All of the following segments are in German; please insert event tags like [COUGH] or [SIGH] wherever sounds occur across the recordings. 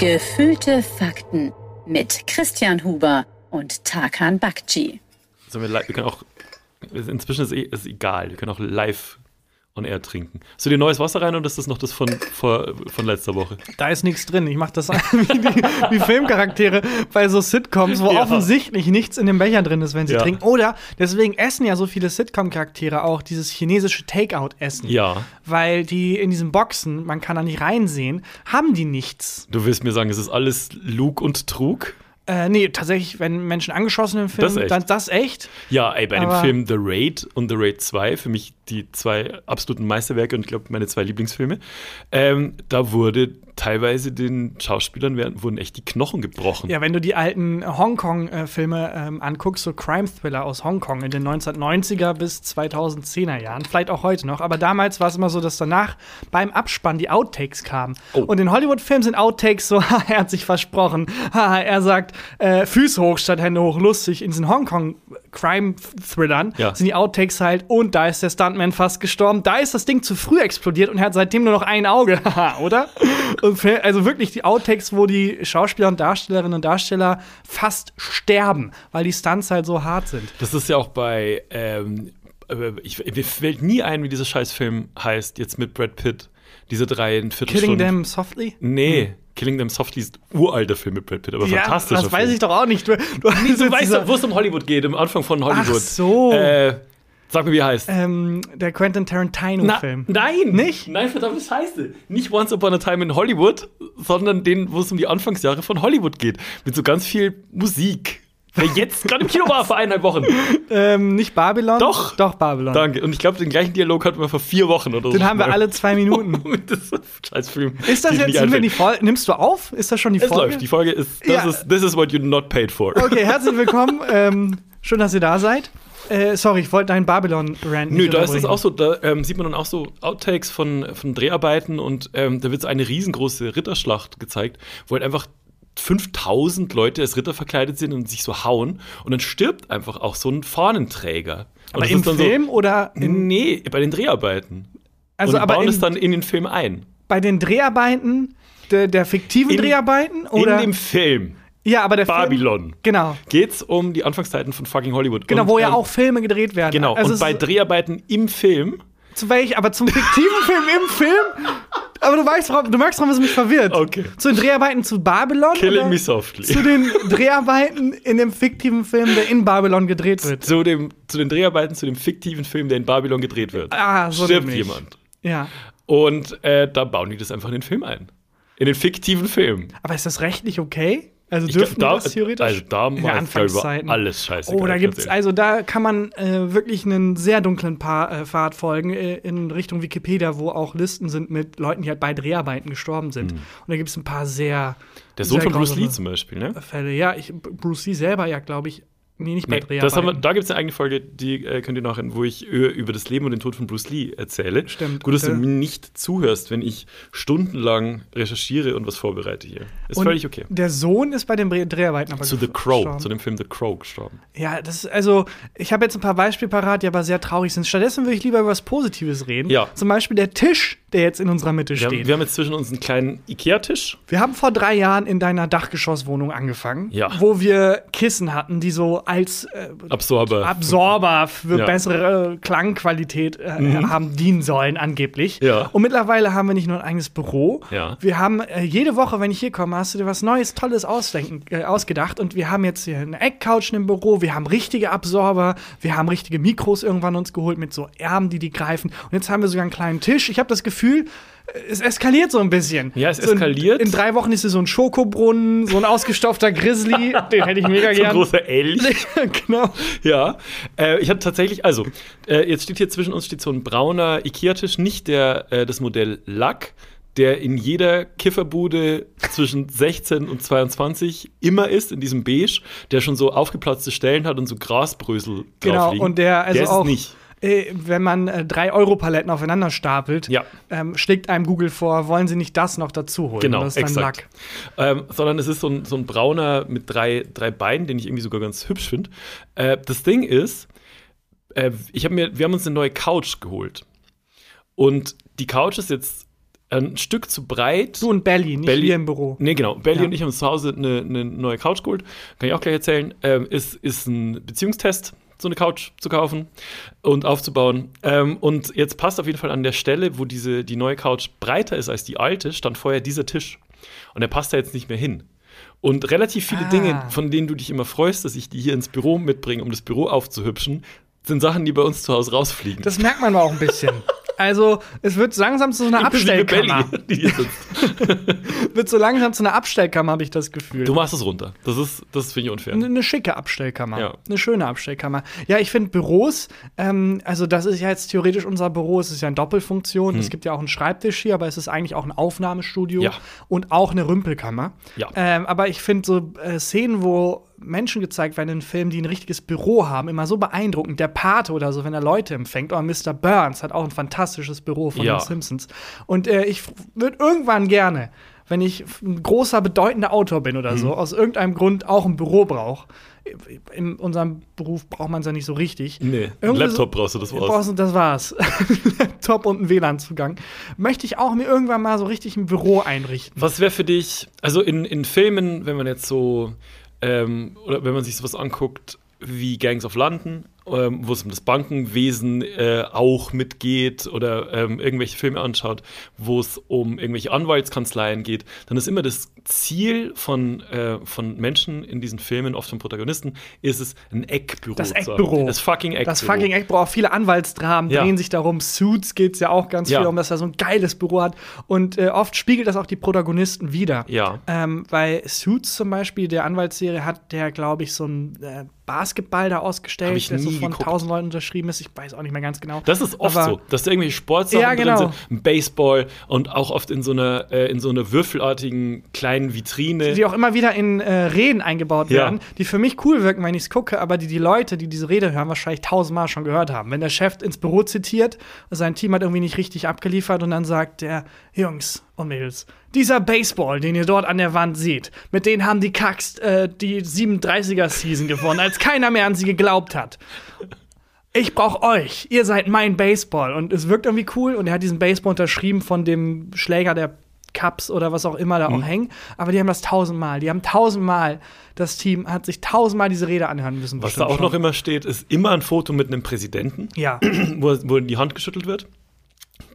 Gefühlte Fakten mit Christian Huber und Tarkan Bakci. So, wir, wir können auch, inzwischen ist es egal, wir können auch live on air trinken. Hast du dir neues Wasser rein oder ist das noch das von, vor, von letzter Woche? Da ist nichts drin. Ich mache das [LAUGHS] wie die, wie Filmcharaktere bei so Sitcoms, wo Ja. offensichtlich nichts in dem Becher drin ist, wenn sie Ja. trinken. Oder deswegen essen ja so viele Sitcom-Charaktere auch dieses chinesische Takeout-Essen. Ja. Weil die in diesen Boxen, man kann da nicht reinsehen, haben die nichts. Du willst mir sagen, es ist alles Lug und Trug? Äh, nee, tatsächlich, wenn Menschen angeschossen im Film, Das echt? dann das echt. Ja, ey, bei dem Aber- Film The Raid und The Raid 2, für mich die zwei absoluten Meisterwerke und ich glaube meine zwei Lieblingsfilme, ähm, da wurde teilweise den Schauspielern werden, wurden echt die Knochen gebrochen. Ja, wenn du die alten Hongkong-Filme ähm, anguckst, so Crime-Thriller aus Hongkong in den 1990er bis 2010er Jahren, vielleicht auch heute noch, aber damals war es immer so, dass danach beim Abspann die Outtakes kamen. Oh. Und in Hollywood-Filmen sind Outtakes so, [LAUGHS] er hat sich versprochen, er sagt äh, Füße hoch statt Hände hoch, lustig. In diesen Hongkong-Crime-Thrillern Ja. sind die Outtakes halt, und da ist der Stuntman fast gestorben, da ist das Ding zu früh explodiert und er hat seitdem nur noch ein Auge, [LAUGHS] haha, oder? Also wirklich die Outtakes, wo die Schauspieler und Darstellerinnen und Darsteller fast sterben, weil die Stunts halt so hart sind. Das ist ja auch bei, ähm, äh, ich, mir fällt nie ein, wie dieser Scheißfilm heißt, jetzt mit Brad Pitt. Diese drei Killing Viertelstunden. Them Softly? Nee, Killing Them Softly ist uralter Film mit Brad Pitt, aber Ja, fantastischer das weiß Film. ich doch auch nicht. Du, du, [LAUGHS] Du weißt doch, wo es um Hollywood geht, am Anfang von Hollywood. Ach so. Äh, sag mir, wie er heißt. ähm, der Quentin Tarantino-Film. nein! Nicht? Nein, verdammt scheiße. Nicht Once Upon a Time in Hollywood, sondern den, wo es um die Anfangsjahre von Hollywood geht. Mit so ganz viel Musik. Der jetzt gerade im Kino war vor eineinhalb Wochen. Ähm, nicht Babylon? Doch. Doch, Babylon. Danke. Und ich glaube, den gleichen Dialog hatten wir vor vier Wochen oder so. Den haben wir alle zwei Minuten. [LAUGHS] das ist ein Scheißfilm. Ist das jetzt, sind wir die Folge? Nimmst du auf? Ist das schon die Es Folge? läuft. Die Folge ist, das Ja. ist, this is what you're not paid for. Okay, [LAUGHS] herzlich willkommen. ähm, schön, dass ihr da seid. Äh, sorry, ich wollte deinen Babylon-Rant Nö, da ist es auch so, da ähm, sieht man dann auch so Outtakes von, von Dreharbeiten und ähm, da wird so eine riesengroße Ritterschlacht gezeigt, wo halt einfach 5000 Leute als Ritter verkleidet sind und sich so hauen und dann stirbt einfach auch so ein Fahnenträger. Aber im Film oder So, in, nee, bei den Dreharbeiten. also und aber bauen in, es dann in den Film ein. bei den Dreharbeiten der, der fiktiven In- Dreharbeiten oder in dem Film ja, aber der Babylon Film, genau. geht's um die Anfangszeiten von fucking Hollywood. Genau, und, wo ja ähm, auch Filme gedreht werden. Genau, Also und bei Dreharbeiten im Film Zu welch, aber zum fiktiven Film im Film? Aber du weißt, warum- du merkst, warum es mich verwirrt. Okay. Zu den Dreharbeiten zu Babylon? Killing Me Softly. Zu den Dreharbeiten in dem fiktiven Film, der in Babylon gedreht wird. zu, dem, zu den Dreharbeiten zu dem fiktiven Film, der in Babylon gedreht wird. Ah, so stirbt nämlich. jemand. Ja. Und äh, da bauen die das einfach in den Film ein. In den fiktiven Film. Aber ist das rechtlich okay? Also dürfen glaub, wir das theoretisch? Also da ich, über alles scheiße. Oh, da gibt's, also da kann man äh, wirklich einen sehr dunklen pa äh, Pfad folgen äh, in Richtung Wikipedia, wo auch Listen sind mit Leuten, die halt bei Dreharbeiten gestorben sind. Und da gibt es ein paar sehr Der Sohn sehr von Bruce Lee zum Beispiel, ne? Fälle. Ja, ich, Bruce Lee selber ja, glaube ich, nee, nicht bei Nee, Dreharbeiten. das haben wir, da gibt es eine eigene Folge, die äh, könnt ihr nachher, wo ich ö- über das Leben und den Tod von Bruce Lee erzähle. Stimmt, Gut, dass du mir nicht zuhörst, wenn ich stundenlang recherchiere und was vorbereite hier. Ist Und völlig okay. Der Sohn ist bei den Dreharbeiten aber Zu The Crow, gestorben. zu dem Film The Crow gestorben. Ja, das ist also, ich habe jetzt ein paar Beispiele parat, die aber sehr traurig sind. Stattdessen würde ich lieber über was Positives reden. Ja. Zum Beispiel der Tisch, der jetzt in unserer Mitte Wir haben, steht. wir haben jetzt zwischen uns einen kleinen Ikea-Tisch. Wir haben vor drei Jahren in deiner Dachgeschosswohnung angefangen, Ja. wo wir Kissen hatten, die so als äh, Absorber. Absorber für Ja. Mhm. bessere äh, Klangqualität äh, haben dienen sollen, angeblich. Ja. Und mittlerweile haben wir nicht nur ein eigenes Büro. Wir haben äh, jede Woche, wenn ich hier komme, hast du dir was Neues, Tolles ausdenken, äh, ausgedacht. Und wir haben jetzt hier eine Eckcouch im Büro, wir haben richtige Absorber, wir haben richtige Mikros irgendwann uns geholt mit so Ärmen, die die greifen. Und jetzt haben wir sogar einen kleinen Tisch. Ich habe das Gefühl, äh, es eskaliert so ein bisschen. Ja, es so in- eskaliert. In, drei Wochen ist hier so ein Schokobrunnen, so ein ausgestopfter Grizzly. [LAUGHS] Den hätte ich mega so ein gern. großer Elch. [LAUGHS] genau. Ja, äh, ich hatte tatsächlich, also, äh, jetzt steht hier zwischen uns steht so ein brauner Ikea-Tisch, nicht der, äh, das Modell Lack, der in jeder Kifferbude zwischen 16 und 22 immer ist, in diesem Beige, der schon so aufgeplatzte Stellen hat und so Grasbrösel Genau, drauf liegen. und der also der ist auch, es nicht. Äh, wenn man äh, drei Euro-Paletten aufeinander stapelt, Ja. ähm, schlägt einem Google vor, wollen Sie nicht das noch dazu holen? Genau, das ist exakt. Ähm, sondern es ist so ein, so ein brauner mit drei, drei Beinen, den ich irgendwie sogar ganz hübsch finde. Äh, das Ding ist, äh, ich hab mir, wir haben uns eine neue Couch geholt. Und die Couch ist jetzt ein Stück zu breit. Du und Belly, nicht Belly- wir im Büro. Nee, genau. Belly Ja. und ich haben uns zu Hause eine, eine neue Couch geholt. Kann ich auch gleich erzählen. Ähm, ist, ist ein Beziehungstest, so eine Couch zu kaufen und aufzubauen. Ähm, und jetzt passt auf jeden Fall an der Stelle, wo diese, die neue Couch breiter ist als die alte, stand vorher dieser Tisch. Und der passt da jetzt nicht mehr hin. Und relativ viele Ah. Dinge, von denen du dich immer freust, dass ich die hier ins Büro mitbringe, um das Büro aufzuhübschen, sind Sachen, die bei uns zu Hause rausfliegen. Das merkt man aber auch ein bisschen. [LAUGHS] Also, es wird so langsam zu so einer Abstellkammer. Belly. [LAUGHS] Wird so langsam zu einer Abstellkammer, habe ich das Gefühl. Du machst es runter. Das ist, das finde ich unfair. Eine, eine schicke Abstellkammer. Ja. Eine schöne Abstellkammer. Ja, ich finde Büros, ähm, also das ist ja jetzt theoretisch unser Büro, es ist ja eine Doppelfunktion. Es gibt ja auch einen Schreibtisch hier, aber es ist eigentlich auch ein Aufnahmestudio Hm. Ja. und auch eine Rümpelkammer. Ja. Ähm, aber ich finde so äh, Szenen, wo Menschen gezeigt werden in Filmen, die ein richtiges Büro haben, immer so beeindruckend. Der Pate oder so, wenn er Leute empfängt. Oder Mr. Burns hat auch ein fantastisches Büro von Ja. den Simpsons. Und äh, ich würde irgendwann gerne, wenn ich ein großer, bedeutender Autor bin oder Mhm. so, aus irgendeinem Grund auch ein Büro brauche. In unserem Beruf braucht man es ja nicht so richtig. Nee, Irgendwie Laptop brauchst du, das war's. Brauchst du, das war's. [LAUGHS] Laptop und ein WLAN-Zugang. Möchte ich auch mir irgendwann mal so richtig ein Büro einrichten. Was wäre für dich, also in, in Filmen, wenn man jetzt so, ähm, oder wenn man sich sowas anguckt wie Gangs of London, ähm, wo es um das Bankenwesen äh, auch mitgeht oder ähm, irgendwelche Filme anschaut, wo es um irgendwelche Anwaltskanzleien geht, dann ist immer das Ziel von, äh, von Menschen in diesen Filmen, oft von Protagonisten, ist es, ein Eckbüro Das. Eckbüro. Das fucking Eckbüro. Das fucking Eckbüro, auch viele Anwaltsdramen Ja. drehen sich darum. Suits geht es ja auch ganz Ja. viel um, dass er so ein geiles Büro hat. Und äh, oft spiegelt das auch die Protagonisten wieder. Ja. Ähm, weil Suits zum Beispiel, der Anwaltsserie, hat der, glaube ich, so ein äh, Basketball da ausgestellt, der so von tausend Leuten unterschrieben ist. Ich weiß auch nicht mehr ganz genau. Das ist oft Aber- so, dass da irgendwelche Sportsachen Ja, genau. drin sind, Baseball und auch oft in so einer, äh, in so einer würfelartigen kleinen Vitrine. die auch immer wieder in äh, Reden eingebaut Ja. werden, die für mich cool wirken, wenn ich es gucke, aber die die Leute, die diese Rede hören, wahrscheinlich tausendmal schon gehört haben. Wenn der Chef ins Büro zitiert, sein Team hat irgendwie nicht richtig abgeliefert und dann sagt der Jungs und Mädels, dieser Baseball, den ihr dort an der Wand seht, mit denen haben die Kacks äh, die 37er-Season gewonnen, als keiner mehr an sie geglaubt hat. Ich brauch euch. Ihr seid mein Baseball. Und es wirkt irgendwie cool. Und er hat diesen Baseball unterschrieben von dem Schläger der Cups oder was auch immer da Mhm. auch hängen. Aber die haben das tausendmal. Die haben tausendmal, das Team hat sich tausendmal diese Rede anhören müssen. Was da auch noch schon. immer steht, ist immer ein Foto mit einem Präsidenten, Ja. wo, wo die Hand geschüttelt wird.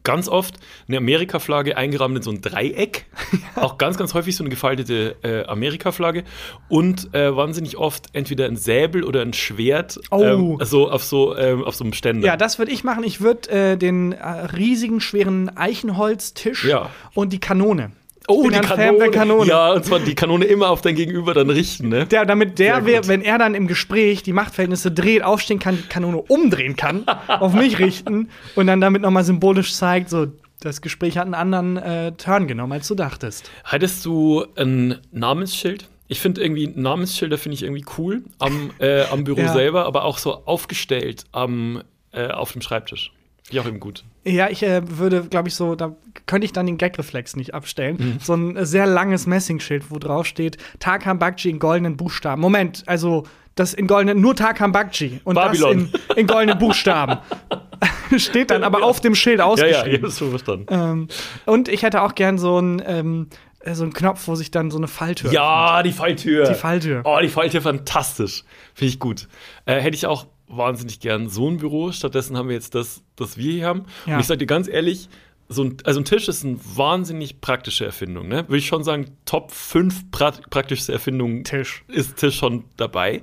Ganz oft eine Amerika-Flagge eingerahmt in so ein Dreieck. [LAUGHS] Auch ganz, ganz häufig so eine gefaltete äh, Amerika-Flagge. Und äh, wahnsinnig oft entweder ein Säbel oder ein Schwert. Oh. Ähm, also auf so, ähm, auf so einem Ständer. Ja, das würde ich machen. Ich würde äh, den äh, riesigen, schweren Eichenholztisch Ja. und die Kanone. Oh, die Kanone. der Kanone. Ja, und zwar die Kanone immer auf dein Gegenüber dann richten, ne? Der, damit der, wer- wenn er dann im Gespräch die Machtverhältnisse dreht, aufstehen kann, die Kanone umdrehen kann, [LAUGHS] auf mich richten und dann damit nochmal symbolisch zeigt, so, das Gespräch hat einen anderen äh, Turn genommen, als du dachtest. Hattest du ein Namensschild? Ich finde irgendwie Namensschilder finde ich irgendwie cool am, äh, am Büro [LAUGHS] Ja. selber, aber auch so aufgestellt am, äh, auf dem Schreibtisch. Finde ich auch eben gut. Ja, ich äh, würde, glaube ich, so, da könnte ich dann den Gagreflex nicht abstellen. Mhm. So ein äh, sehr langes Messingschild, wo drauf steht, Tarkan Bakci in goldenen Buchstaben. Moment, also das in goldenen, nur Tarkan Bakci und Babylon. das in, in goldenen Buchstaben. [LAUGHS] steht dann aber auf dem Schild Ja, ja, ausgeschrieben. habe es schon verstanden. Ähm, und ich hätte auch gern so einen ähm, äh, so einen Knopf, wo sich dann so eine Falltür. Ja, die Falltür. Die Falltür. Oh, die Falltür, fantastisch. Finde ich gut. Äh, hätte ich auch wahnsinnig gern so ein Büro. Stattdessen haben wir jetzt das, das wir hier haben. Ja. Und ich sage dir ganz ehrlich, so ein, also ein Tisch ist eine wahnsinnig praktische Erfindung. Ne? Würde ich schon sagen, Top 5 pra praktischste Erfindungen Tisch. ist Tisch schon dabei.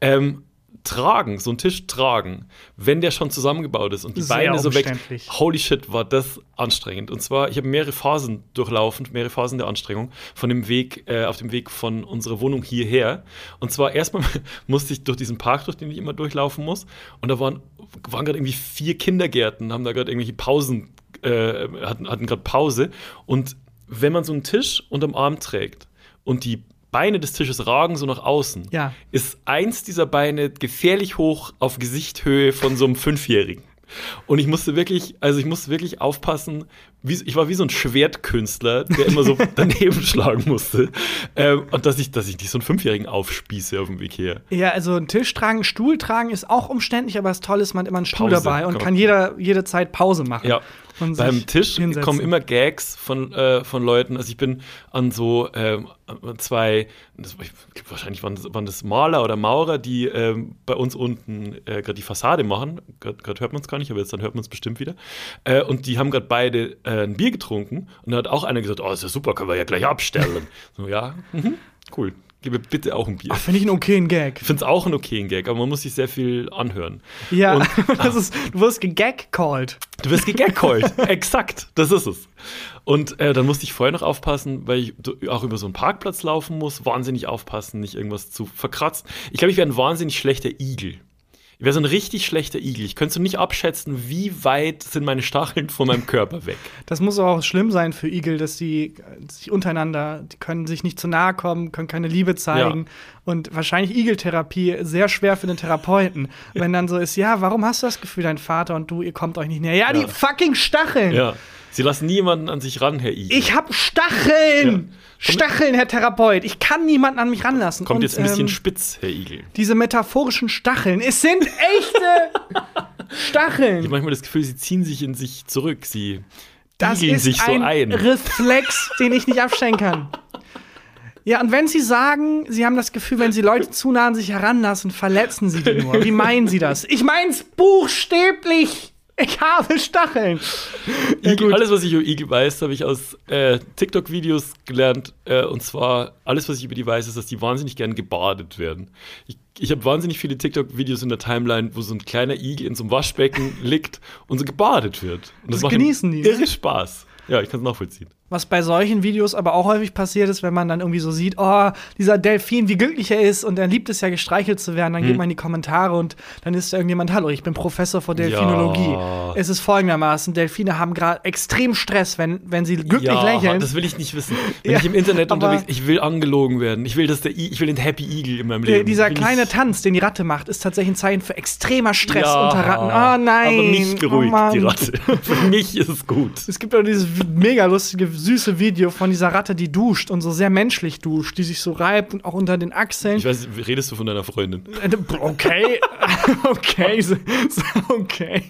Ähm, tragen, so ein Tisch tragen, wenn der schon zusammengebaut ist und die Sehr Beine so weg. Holy shit, war das anstrengend. Und zwar, ich habe mehrere Phasen durchlaufen, mehrere Phasen der Anstrengung von dem Weg, äh, auf dem Weg von unserer Wohnung hierher. Und zwar erstmal [LAUGHS] musste ich durch diesen Park, durch den ich immer durchlaufen muss. Und da waren, waren gerade irgendwie vier Kindergärten, haben da gerade irgendwelche Pausen, äh, hatten, hatten gerade Pause. Und wenn man so einen Tisch unterm Arm trägt und die Beine des Tisches ragen so nach außen, Ja. ist eins dieser Beine gefährlich hoch auf Gesichthöhe von so einem Fünfjährigen. Und ich musste wirklich, also ich musste wirklich aufpassen, wie, ich war wie so ein Schwertkünstler, der immer so [LAUGHS] daneben schlagen musste. Ähm, und dass ich, dass ich nicht so einen Fünfjährigen aufspieße auf dem Weg her. Ja, also einen Tisch tragen, einen Stuhl tragen ist auch umständlich, aber das Tolle ist, man hat immer einen Stuhl Pause, dabei und kann kann jeder, jede Zeit Pause machen. Ja. Beim Tisch hinsetzen. kommen immer Gags von, äh, von Leuten. Also ich bin an so ähm, zwei, das, ich wahrscheinlich waren das, waren das Maler oder Maurer, die ähm, bei uns unten äh, gerade die Fassade machen. Gerade hört man es gar nicht, aber jetzt dann hört man es bestimmt wieder. Äh, und die haben gerade beide äh, ein Bier getrunken und da hat auch einer gesagt, oh, ist ja super, können wir ja gleich abstellen. [LAUGHS] so, ja, mhm, cool. Gib mir bitte auch ein Bier. Finde ich einen okayen Gag. Ich finde es auch einen okayen Gag, aber man muss sich sehr viel anhören. Ja, Und, [LAUGHS] das ist, du wirst gegag-called. Du wirst gegagcallt. [LAUGHS] Exakt, das ist es. Und äh, dann musste ich vorher noch aufpassen, weil ich auch über so einen Parkplatz laufen muss. Wahnsinnig aufpassen, nicht irgendwas zu verkratzen. Ich glaube, ich wäre ein wahnsinnig schlechter Igel. Ich wäre so ein richtig schlechter Igel. Ich könnte so nicht abschätzen, wie weit sind meine Stacheln von meinem Körper weg. [LAUGHS] Das muss auch schlimm sein für Igel, dass äh, sich untereinander, die können sich nicht zu nahe kommen, können keine Liebe zeigen. Und wahrscheinlich Igeltherapie sehr schwer für den Therapeuten. Wenn dann so ist, ja, warum hast du das Gefühl, dein Vater und du, ihr kommt euch nicht näher? Ja, Ja. die fucking Stacheln! Ja. Sie lassen niemanden an sich ran, Herr Igel. Ich hab Stacheln! Ja. Stacheln, Herr Therapeut. Ich kann niemanden an mich ranlassen. Kommt Und, jetzt ein bisschen ähm, spitz, Herr Igel. diese metaphorischen Stacheln. Es sind echte [LAUGHS] Ich Stacheln. habe manchmal das Gefühl, sie ziehen sich in sich zurück. Sie Das ist sich so ein ein. Reflex, den ich nicht abstellen kann. [LAUGHS] Ja, und wenn Sie sagen, Sie haben das Gefühl, wenn Sie Leute zu nah an sich heranlassen, verletzen Sie die nur. Wie meinen Sie das? Ich mein's buchstäblich. Ich habe Stacheln. Ja, alles, was ich über Igel weiß, habe ich aus äh, TikTok-Videos gelernt. Äh, und zwar, alles, was ich über die weiß, ist, dass die wahnsinnig gern gebadet werden. Ich, ich habe wahnsinnig viele TikTok-Videos in der Timeline, wo so ein kleiner Igel in so einem Waschbecken [LAUGHS] liegt und so gebadet wird. Und Das macht ihm genießen die, ne? Irre Spaß. Ja, ich kann es nachvollziehen. Was bei solchen Videos aber auch häufig passiert ist, wenn man dann irgendwie so sieht, oh, dieser Delfin, wie glücklich er ist und er liebt es ja, gestreichelt zu werden, dann geht man in die Kommentare und dann ist da irgendjemand, hallo, ich bin Professor für Delfinologie. Ja. Es ist folgendermaßen, Delfine haben gerade extrem Stress, wenn, wenn sie glücklich lächeln. das will ich nicht wissen. Wenn Ja, ich im Internet unterwegs ich will angelogen werden. Ich will, dass der I ich will den Happy Eagle in meinem Der, Leben. dieser kleine nicht- Tanz, den die Ratte macht, ist tatsächlich ein Zeichen für extremer Stress Ja, unter Ratten. Oh nein. Aber mich beruhigt oh die Ratte. [LAUGHS] Für mich ist es gut. Es gibt auch dieses mega lustige, süße Video von dieser Ratte, die duscht und so sehr menschlich duscht, die sich so reibt und auch unter den Achseln. Ich weiß, redest du von deiner Freundin? Okay, [LAUGHS] okay, so, okay.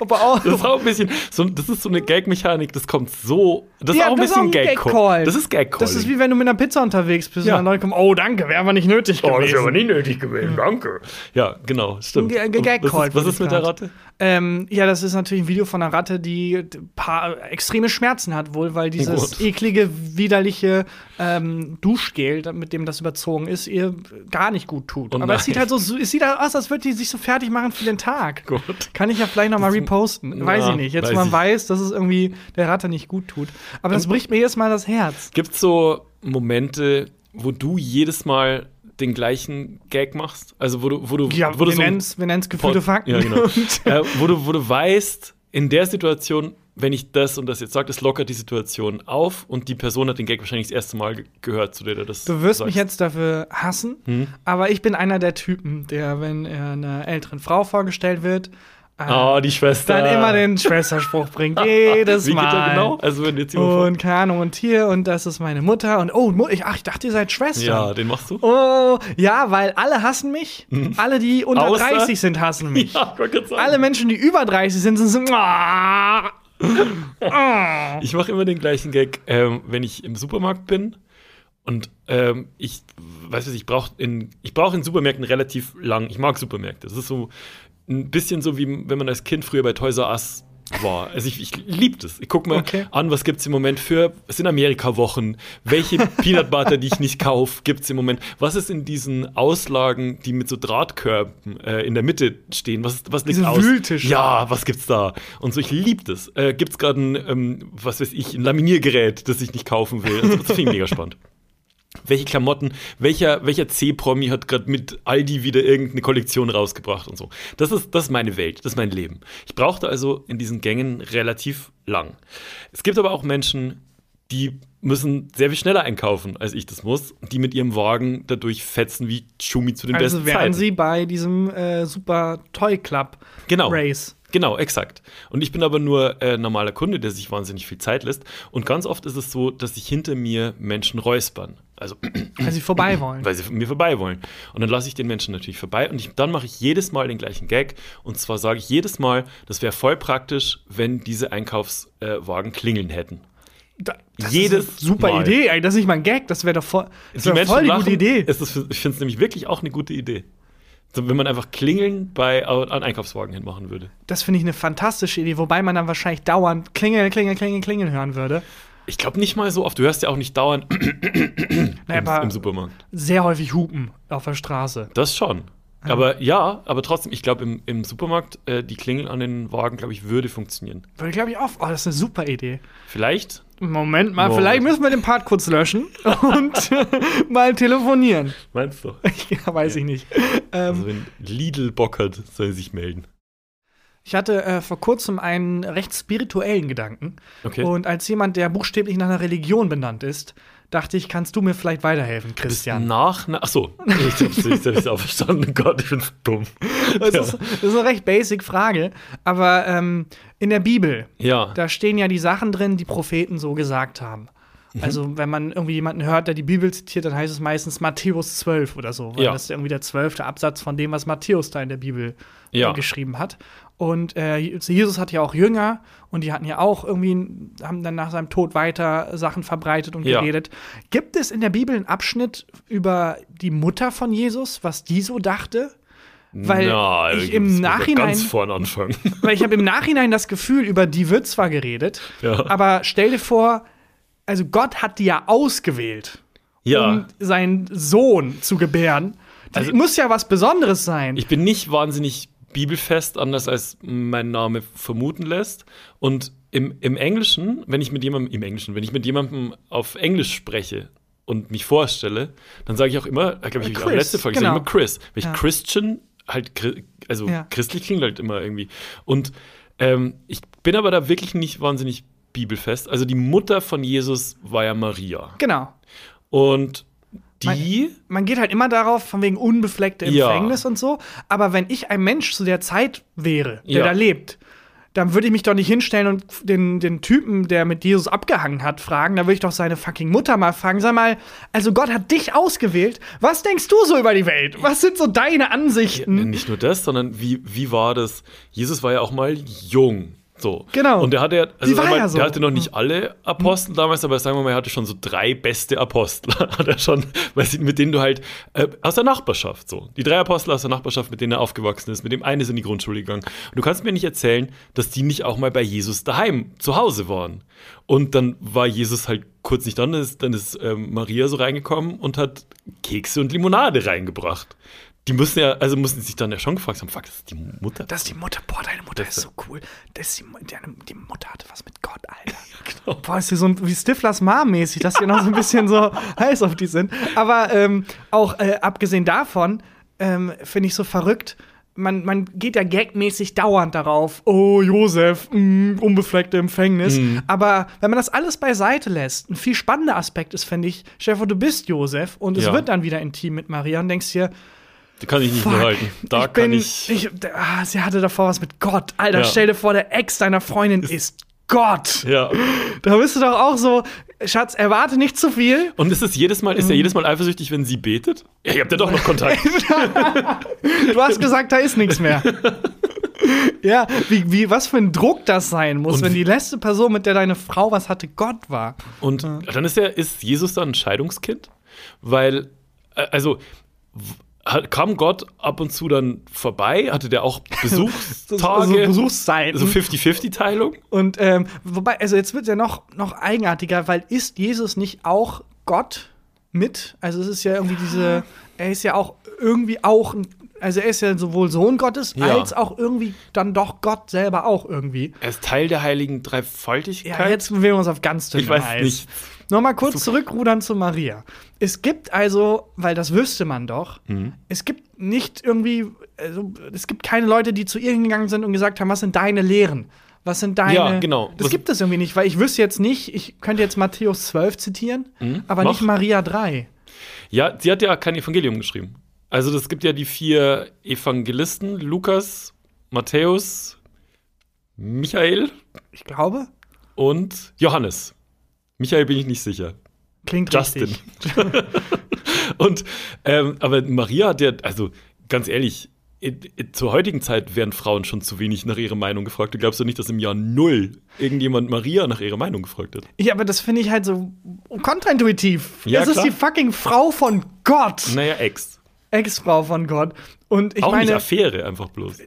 Aber auch. Das ist auch ein bisschen, so, das ist so eine Gag-Mechanik, das kommt so, das ist Ja, auch ein das ist bisschen auch ein Gag-Call. Gag-Call. Das ist Gag-Call. Das ist wie wenn du mit einer Pizza unterwegs bist Ja. und dann Leute kommen, oh danke, wäre aber nicht nötig gewesen. nie nötig gewesen, danke. Ja, genau, stimmt. Gag-Call Was ist, was ist mit der. Ratte? Ähm, ja, das ist natürlich ein Video von einer Ratte, die paar extreme Schmerzen hat wohl, weil dieses Gut. eklige, widerliche ähm, Duschgel, mit dem das überzogen ist, ihr gar nicht gut tut. Oh Aber es sieht halt so, es sieht halt aus, als würde die sich so fertig machen für den Tag. Gut. Kann ich ja vielleicht noch mal reposten. Weiß Ja, ich nicht. Jetzt weiß man ich. weiß, dass es irgendwie der Ratte nicht gut tut. Aber das bricht mir jedes Mal das Herz. Gibt es so Momente, wo du jedes Mal den gleichen Gag machst? Also, wo du, wo du, Ja, wo du so ein- nennen es wir nennen's gefühlte Fakten. Ja, genau. [LAUGHS] Äh, wo, du, wo du weißt, in der Situation, wenn ich das und das jetzt sage, das lockert die Situation auf und die Person hat den Gag wahrscheinlich das erste Mal ge gehört, zu der du das Du wirst sagst. mich jetzt dafür hassen, Hm? aber ich bin einer der Typen, der, wenn er einer älteren Frau vorgestellt wird, äh, Oh, die Schwester. dann immer den Schwesterspruch bringt. [LAUGHS] Jedes Wie geht Mal. der genau? Also, wenn jetzt Und keine Ahnung, und hier, und das ist meine Mutter. Und oh, ich, ach, ich dachte, ihr seid Schwestern. Ja, den machst du? Oh, ja, weil alle hassen mich. Alle, die unter Außer- 30 sind, hassen mich. [LAUGHS] Ja. Alle Menschen, die über 30 sind, sind so. Ah. [LAUGHS] Ah. Ich mache immer den gleichen Gag, ähm, wenn ich im Supermarkt bin und ähm, ich weiß was, ich brauche in ich brauche in Supermärkten relativ lang. Ich mag Supermärkte. Das ist so ein bisschen so wie wenn man als Kind früher bei Toys R Us war. Also ich, ich liebe das. Ich gucke mir Okay. an, was gibt es im Moment für, es sind Amerika-Wochen, welche [LAUGHS] Peanut Butter, die ich nicht kaufe, gibt es im Moment. Was ist in diesen Auslagen, die mit so Drahtkörben äh, in der Mitte stehen? Was, was liegt Diese aus? Wühltische. Ja, was gibt's da? Und so, ich liebe das. Äh, gibt's gerade ein, ähm, was weiß ich, ein Laminiergerät, das ich nicht kaufen will? Also, das finde ich mega spannend. Welche Klamotten, welcher, welcher C-Promi hat gerade mit Aldi wieder irgendeine Kollektion rausgebracht und so. Das ist, das ist meine Welt, das ist mein Leben. Ich brauchte also in diesen Gängen relativ lang. Es gibt aber auch Menschen, die müssen sehr viel schneller einkaufen, als ich das muss, die mit ihrem Wagen dadurch fetzen wie Schumi zu den Also besten wären Zeiten. sie bei diesem äh, Super Toy Club Genau. Race. Genau, exakt. Und ich bin aber nur äh, normaler Kunde, der sich wahnsinnig viel Zeit lässt. Und ganz oft ist es so, dass sich hinter mir Menschen räuspern. Also, [CLEARS THROAT] Weil sie vorbei [CLEARS THROAT] wollen. weil sie mir vorbei wollen. Und dann lasse ich den Menschen natürlich vorbei. Und ich, dann mache ich jedes Mal den gleichen Gag. Und zwar sage ich jedes Mal, das wäre voll praktisch, wenn diese Einkaufswagen klingeln hätten. Da, das Jedes ist eine super Mal. Idee. Ey, das ist nicht mal ein Gag, das wäre doch voll, das Die wär Menschen voll die lachen. gute Idee. Ist, ich finde es nämlich wirklich auch eine gute Idee. So, wenn man einfach Klingeln bei, an Einkaufswagen hinmachen würde. Das finde ich eine fantastische Idee, wobei man dann wahrscheinlich dauernd Klingel, Klingel, Klingel, Klingel hören würde. Ich glaube nicht mal so oft. Du hörst ja auch nicht dauernd [CLEARS THROAT] Naja, im, im Supermarkt. sehr häufig Hupen auf der Straße. Das schon. Aber ja, aber trotzdem, ich glaube, im, im Supermarkt, äh, die Klingel an den Wagen, glaube ich, würde funktionieren. Würde, glaube ich, auch. Oh, das ist eine super Idee. Vielleicht? Moment mal, Moment. vielleicht müssen wir den Part kurz löschen [LAUGHS] und [LAUGHS] mal telefonieren. Meinst du? [LAUGHS] ja, weiß ich nicht. Ähm, Also, wenn Lidl Bock hat, soll er sich melden. Ich hatte äh, vor kurzem einen recht spirituellen Gedanken. Okay. Und als jemand, der buchstäblich nach einer Religion benannt ist, dachte ich, kannst du mir vielleicht weiterhelfen, Christian? Nach, nach, achso, ich hab's ich hab's auch verstanden. Gott, ich bin so dumm. Das, ist, das ist eine recht basic Frage, aber ähm, in der Bibel, Ja, da stehen ja die Sachen drin, die Propheten so gesagt haben. Mhm. Also, wenn man irgendwie jemanden hört, der die Bibel zitiert, dann heißt es meistens Matthäus 12 oder so, weil Ja. das ist irgendwie der zwölfte Absatz von dem, was Matthäus da in der Bibel Ja. äh, geschrieben hat. Und äh, Jesus hat ja auch Jünger und die hatten ja auch irgendwie, haben dann nach seinem Tod weiter Sachen verbreitet und Ja. geredet. Gibt es in der Bibel einen Abschnitt über die Mutter von Jesus, was die so dachte? Weil Na, ich im Nachhinein Ganz vorne anfangen. [LAUGHS] weil ich habe im Nachhinein das Gefühl, über die wird zwar geredet, Ja. aber stell dir vor, also Gott hat die ja ausgewählt, Ja. um seinen Sohn zu gebären. Das Also- muss ja was Besonderes sein. Ich bin nicht wahnsinnig bibelfest, anders als mein Name vermuten lässt. Und im, im Englischen, wenn ich mit jemandem, im Englischen, wenn ich mit jemandem auf Englisch spreche und mich vorstelle, dann sage ich auch immer, glaube ich, Chris, auch letzte Folge, ich genau. sage immer Chris. Weil ich Ja. Christian halt, also Ja. christlich klingt halt immer irgendwie. Und ähm, ich bin aber da wirklich nicht wahnsinnig bibelfest. Also die Mutter von Jesus war ja Maria. genau. Und die, Man geht halt immer darauf, von wegen unbefleckte Ja. Empfängnis und so. Aber wenn ich ein Mensch zu der Zeit wäre, der Ja. da lebt, dann würde ich mich doch nicht hinstellen und den, den Typen, der mit Jesus abgehangen hat, fragen. Da würde ich doch seine fucking Mutter mal fragen. Sag mal, also Gott hat dich ausgewählt. Was denkst du so über die Welt? Was sind so deine Ansichten? Nicht nur das, sondern wie, wie war das? Jesus war ja auch mal jung. So. Genau. Und der hatte ja, also mal, ja so. der hatte noch nicht alle Apostel damals, aber sagen wir mal, er hatte schon so drei beste Apostel. [LAUGHS] hat er schon, weil sie, mit denen du halt äh, aus der Nachbarschaft so. Die drei Apostel aus der Nachbarschaft, mit denen er aufgewachsen ist, mit dem eine ist in die Grundschule gegangen. Und du kannst mir nicht erzählen, dass die nicht auch mal bei Jesus daheim zu Hause waren. Und dann war Jesus halt kurz nicht da, dann ist, dann ist ähm, Maria so reingekommen und hat Kekse und Limonade reingebracht. Die müssen ja, also mussten sich dann ja schon gefragt haben, fuck, das ist die Mutter. Das ist die Mutter. Boah, deine Mutter Das- ist so cool. Das ist die, deine, die Mutter hatte was mit Gott, Alter. [LAUGHS] genau. Boah, ist hier so ein, wie Stiflers Mom mäßig, dass wir noch so ein bisschen so [LAUGHS] heiß auf die sind. Aber ähm, auch äh, abgesehen davon ähm, finde ich so verrückt. Man, man geht ja gagmäßig dauernd darauf, oh, Josef, mh, unbefleckte Empfängnis. Mhm. Aber wenn man das alles beiseite lässt, ein viel spannender Aspekt ist, finde ich, vor, du bist Josef und es Ja. wird dann wieder intim mit Maria und denkst dir, Die kann ich nicht Fuck, mehr halten. Da ich kann bin, ich. ah, sie hatte davor was mit Gott. Alter, Ja. stell dir vor, der Ex deiner Freundin ist, Gott. Ja. Da bist du doch auch so, Schatz, erwarte nicht zu viel. Und ist es jedes Mal, Mhm. ist er jedes Mal eifersüchtig, wenn sie betet? Ja, ihr habt ja doch noch Kontakt. [LAUGHS] Du hast gesagt, da ist nichts mehr. [LAUGHS] ja, wie, wie, was für ein Druck das sein muss, Und wenn die letzte Person, mit der deine Frau was hatte, Gott war. Und dann ist er, ist Jesus dann ein Scheidungskind? Weil, äh, also, kam Gott ab und zu dann vorbei? Hatte der auch [LAUGHS] Besuchstage? So Besuchszeiten. so 50-50-Teilung? Und ähm, wobei, also jetzt wird ja noch, noch eigenartiger, weil ist Jesus nicht auch Gott mit? Also es ist ja irgendwie diese, er ist ja auch irgendwie auch, also er ist ja sowohl Sohn Gottes Ja. als auch irgendwie dann doch Gott selber auch irgendwie. Er ist Teil der heiligen Dreifaltigkeit. Ja, jetzt bewegen wir uns auf ganz dünnem ich weiß Eis. nicht. Nochmal kurz zurückrudern zu Maria. Es gibt also, weil das wüsste man doch, Mhm. es gibt nicht irgendwie, also, es gibt keine Leute, die zu ihr gegangen sind und gesagt haben, was sind deine Lehren? Was sind deine. Ja, genau. Das Was- gibt es irgendwie nicht, weil ich wüsste jetzt nicht, ich könnte jetzt Matthäus 12 zitieren, aber mach. nicht Maria 3. Ja, sie hat ja kein Evangelium geschrieben. Also, es gibt ja die vier Evangelisten: Lukas, Matthäus, Michael Ich glaube. und Johannes. Michael bin ich nicht sicher. Klingt Justin. richtig. [LAUGHS] und, ähm, aber Maria hat ja, also ganz ehrlich, zur heutigen Zeit werden Frauen schon zu wenig nach ihrer Meinung gefragt. Du glaubst doch nicht, dass im Jahr Null irgendjemand Maria nach ihrer Meinung gefragt hat? Ja, aber das finde ich halt so kontraintuitiv. Ja, das ist klar. die fucking Frau von Gott. Naja, Ex. Ex-Frau von Gott. Und ich Auch nicht meine, Affäre, einfach bloß.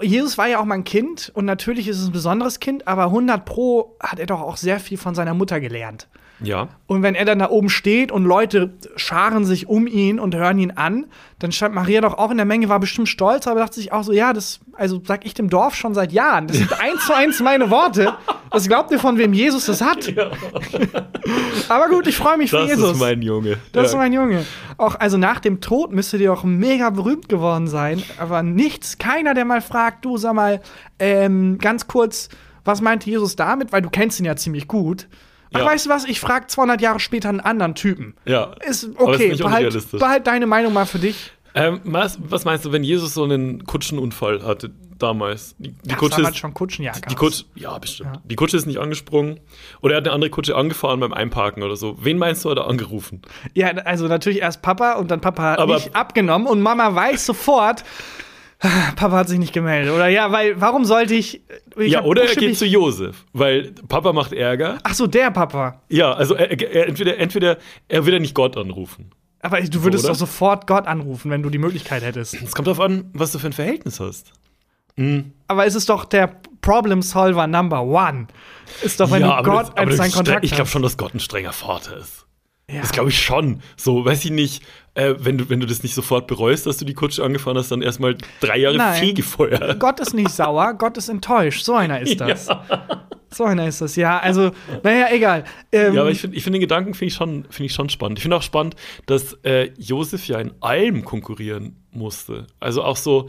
Jesus war ja auch mal ein Kind und natürlich ist es ein besonderes Kind, aber 100 Pro hat er doch auch sehr viel von seiner Mutter gelernt. Ja. Und wenn er dann da oben steht und Leute scharen sich um ihn und hören ihn an, dann stand Maria doch auch in der Menge, war bestimmt stolz, aber dachte sich auch so, ja, das, also sag ich dem Dorf schon seit Jahren. Das sind [LAUGHS] eins zu eins meine Worte. Was glaubt ihr, von wem Jesus das hat? [LAUGHS] aber gut, ich freue mich für Das Jesus. ist mein Junge. Das ist Ja. mein Junge. Auch, also nach dem Tod müsste die auch mega berühmt geworden sein. Aber nichts, keiner, der mal fragt, du sag mal, ähm, ganz kurz, was meinte Jesus damit? Weil du kennst ihn ja ziemlich gut. Ach, Ja. weißt du was? Ich frage 200 Jahre später einen anderen Typen. ja. Ist okay, nicht behalt, behalt deine Meinung mal für dich. Ähm, was, was meinst du, wenn Jesus so einen Kutschenunfall hatte damals? Die, die Kutsche damals ist, schon Kutschenjagd. die Kutsche, ja, bestimmt. Die Kutsche ist nicht angesprungen. Oder er hat eine andere Kutsche angefahren beim Einparken oder so. Wen meinst du, hat er angerufen? Ja, also natürlich erst Papa und dann Papa hat Aber- nicht abgenommen und Mama weiß sofort, [SIGHS] Papa hat sich nicht gemeldet. Oder ja, weil, warum sollte ich. ich ja, oder er geht zu Josef, weil Papa macht Ärger. Ach so, der Papa. Ja, also er, er, entweder, entweder er will ja nicht Gott anrufen. Aber du würdest oder? doch sofort Gott anrufen, wenn du die Möglichkeit hättest. Es kommt darauf an, was du für ein Verhältnis hast. Aber es ist doch der Problem Solver Number One. Ist doch, wenn ja, du Gott das, als stre- Kontakt ich glaube hast. schon, dass Gott ein strenger Vater ist. Ja. Das glaube ich schon. So, weiß ich nicht, äh, wenn, du, wenn du das nicht sofort bereust, dass du die Kutsche angefahren hast, dann erstmal drei Jahre Nein. Fegefeuer. Gott ist nicht sauer, Gott ist enttäuscht. So einer ist das. So einer ist das, ja. Also, naja, egal. Ähm, Ja, aber ich finde ich find den Gedanken finde ich, schon- find ich schon spannend. Ich finde auch spannend, dass äh, Josef ja in allem konkurrieren musste. Also auch so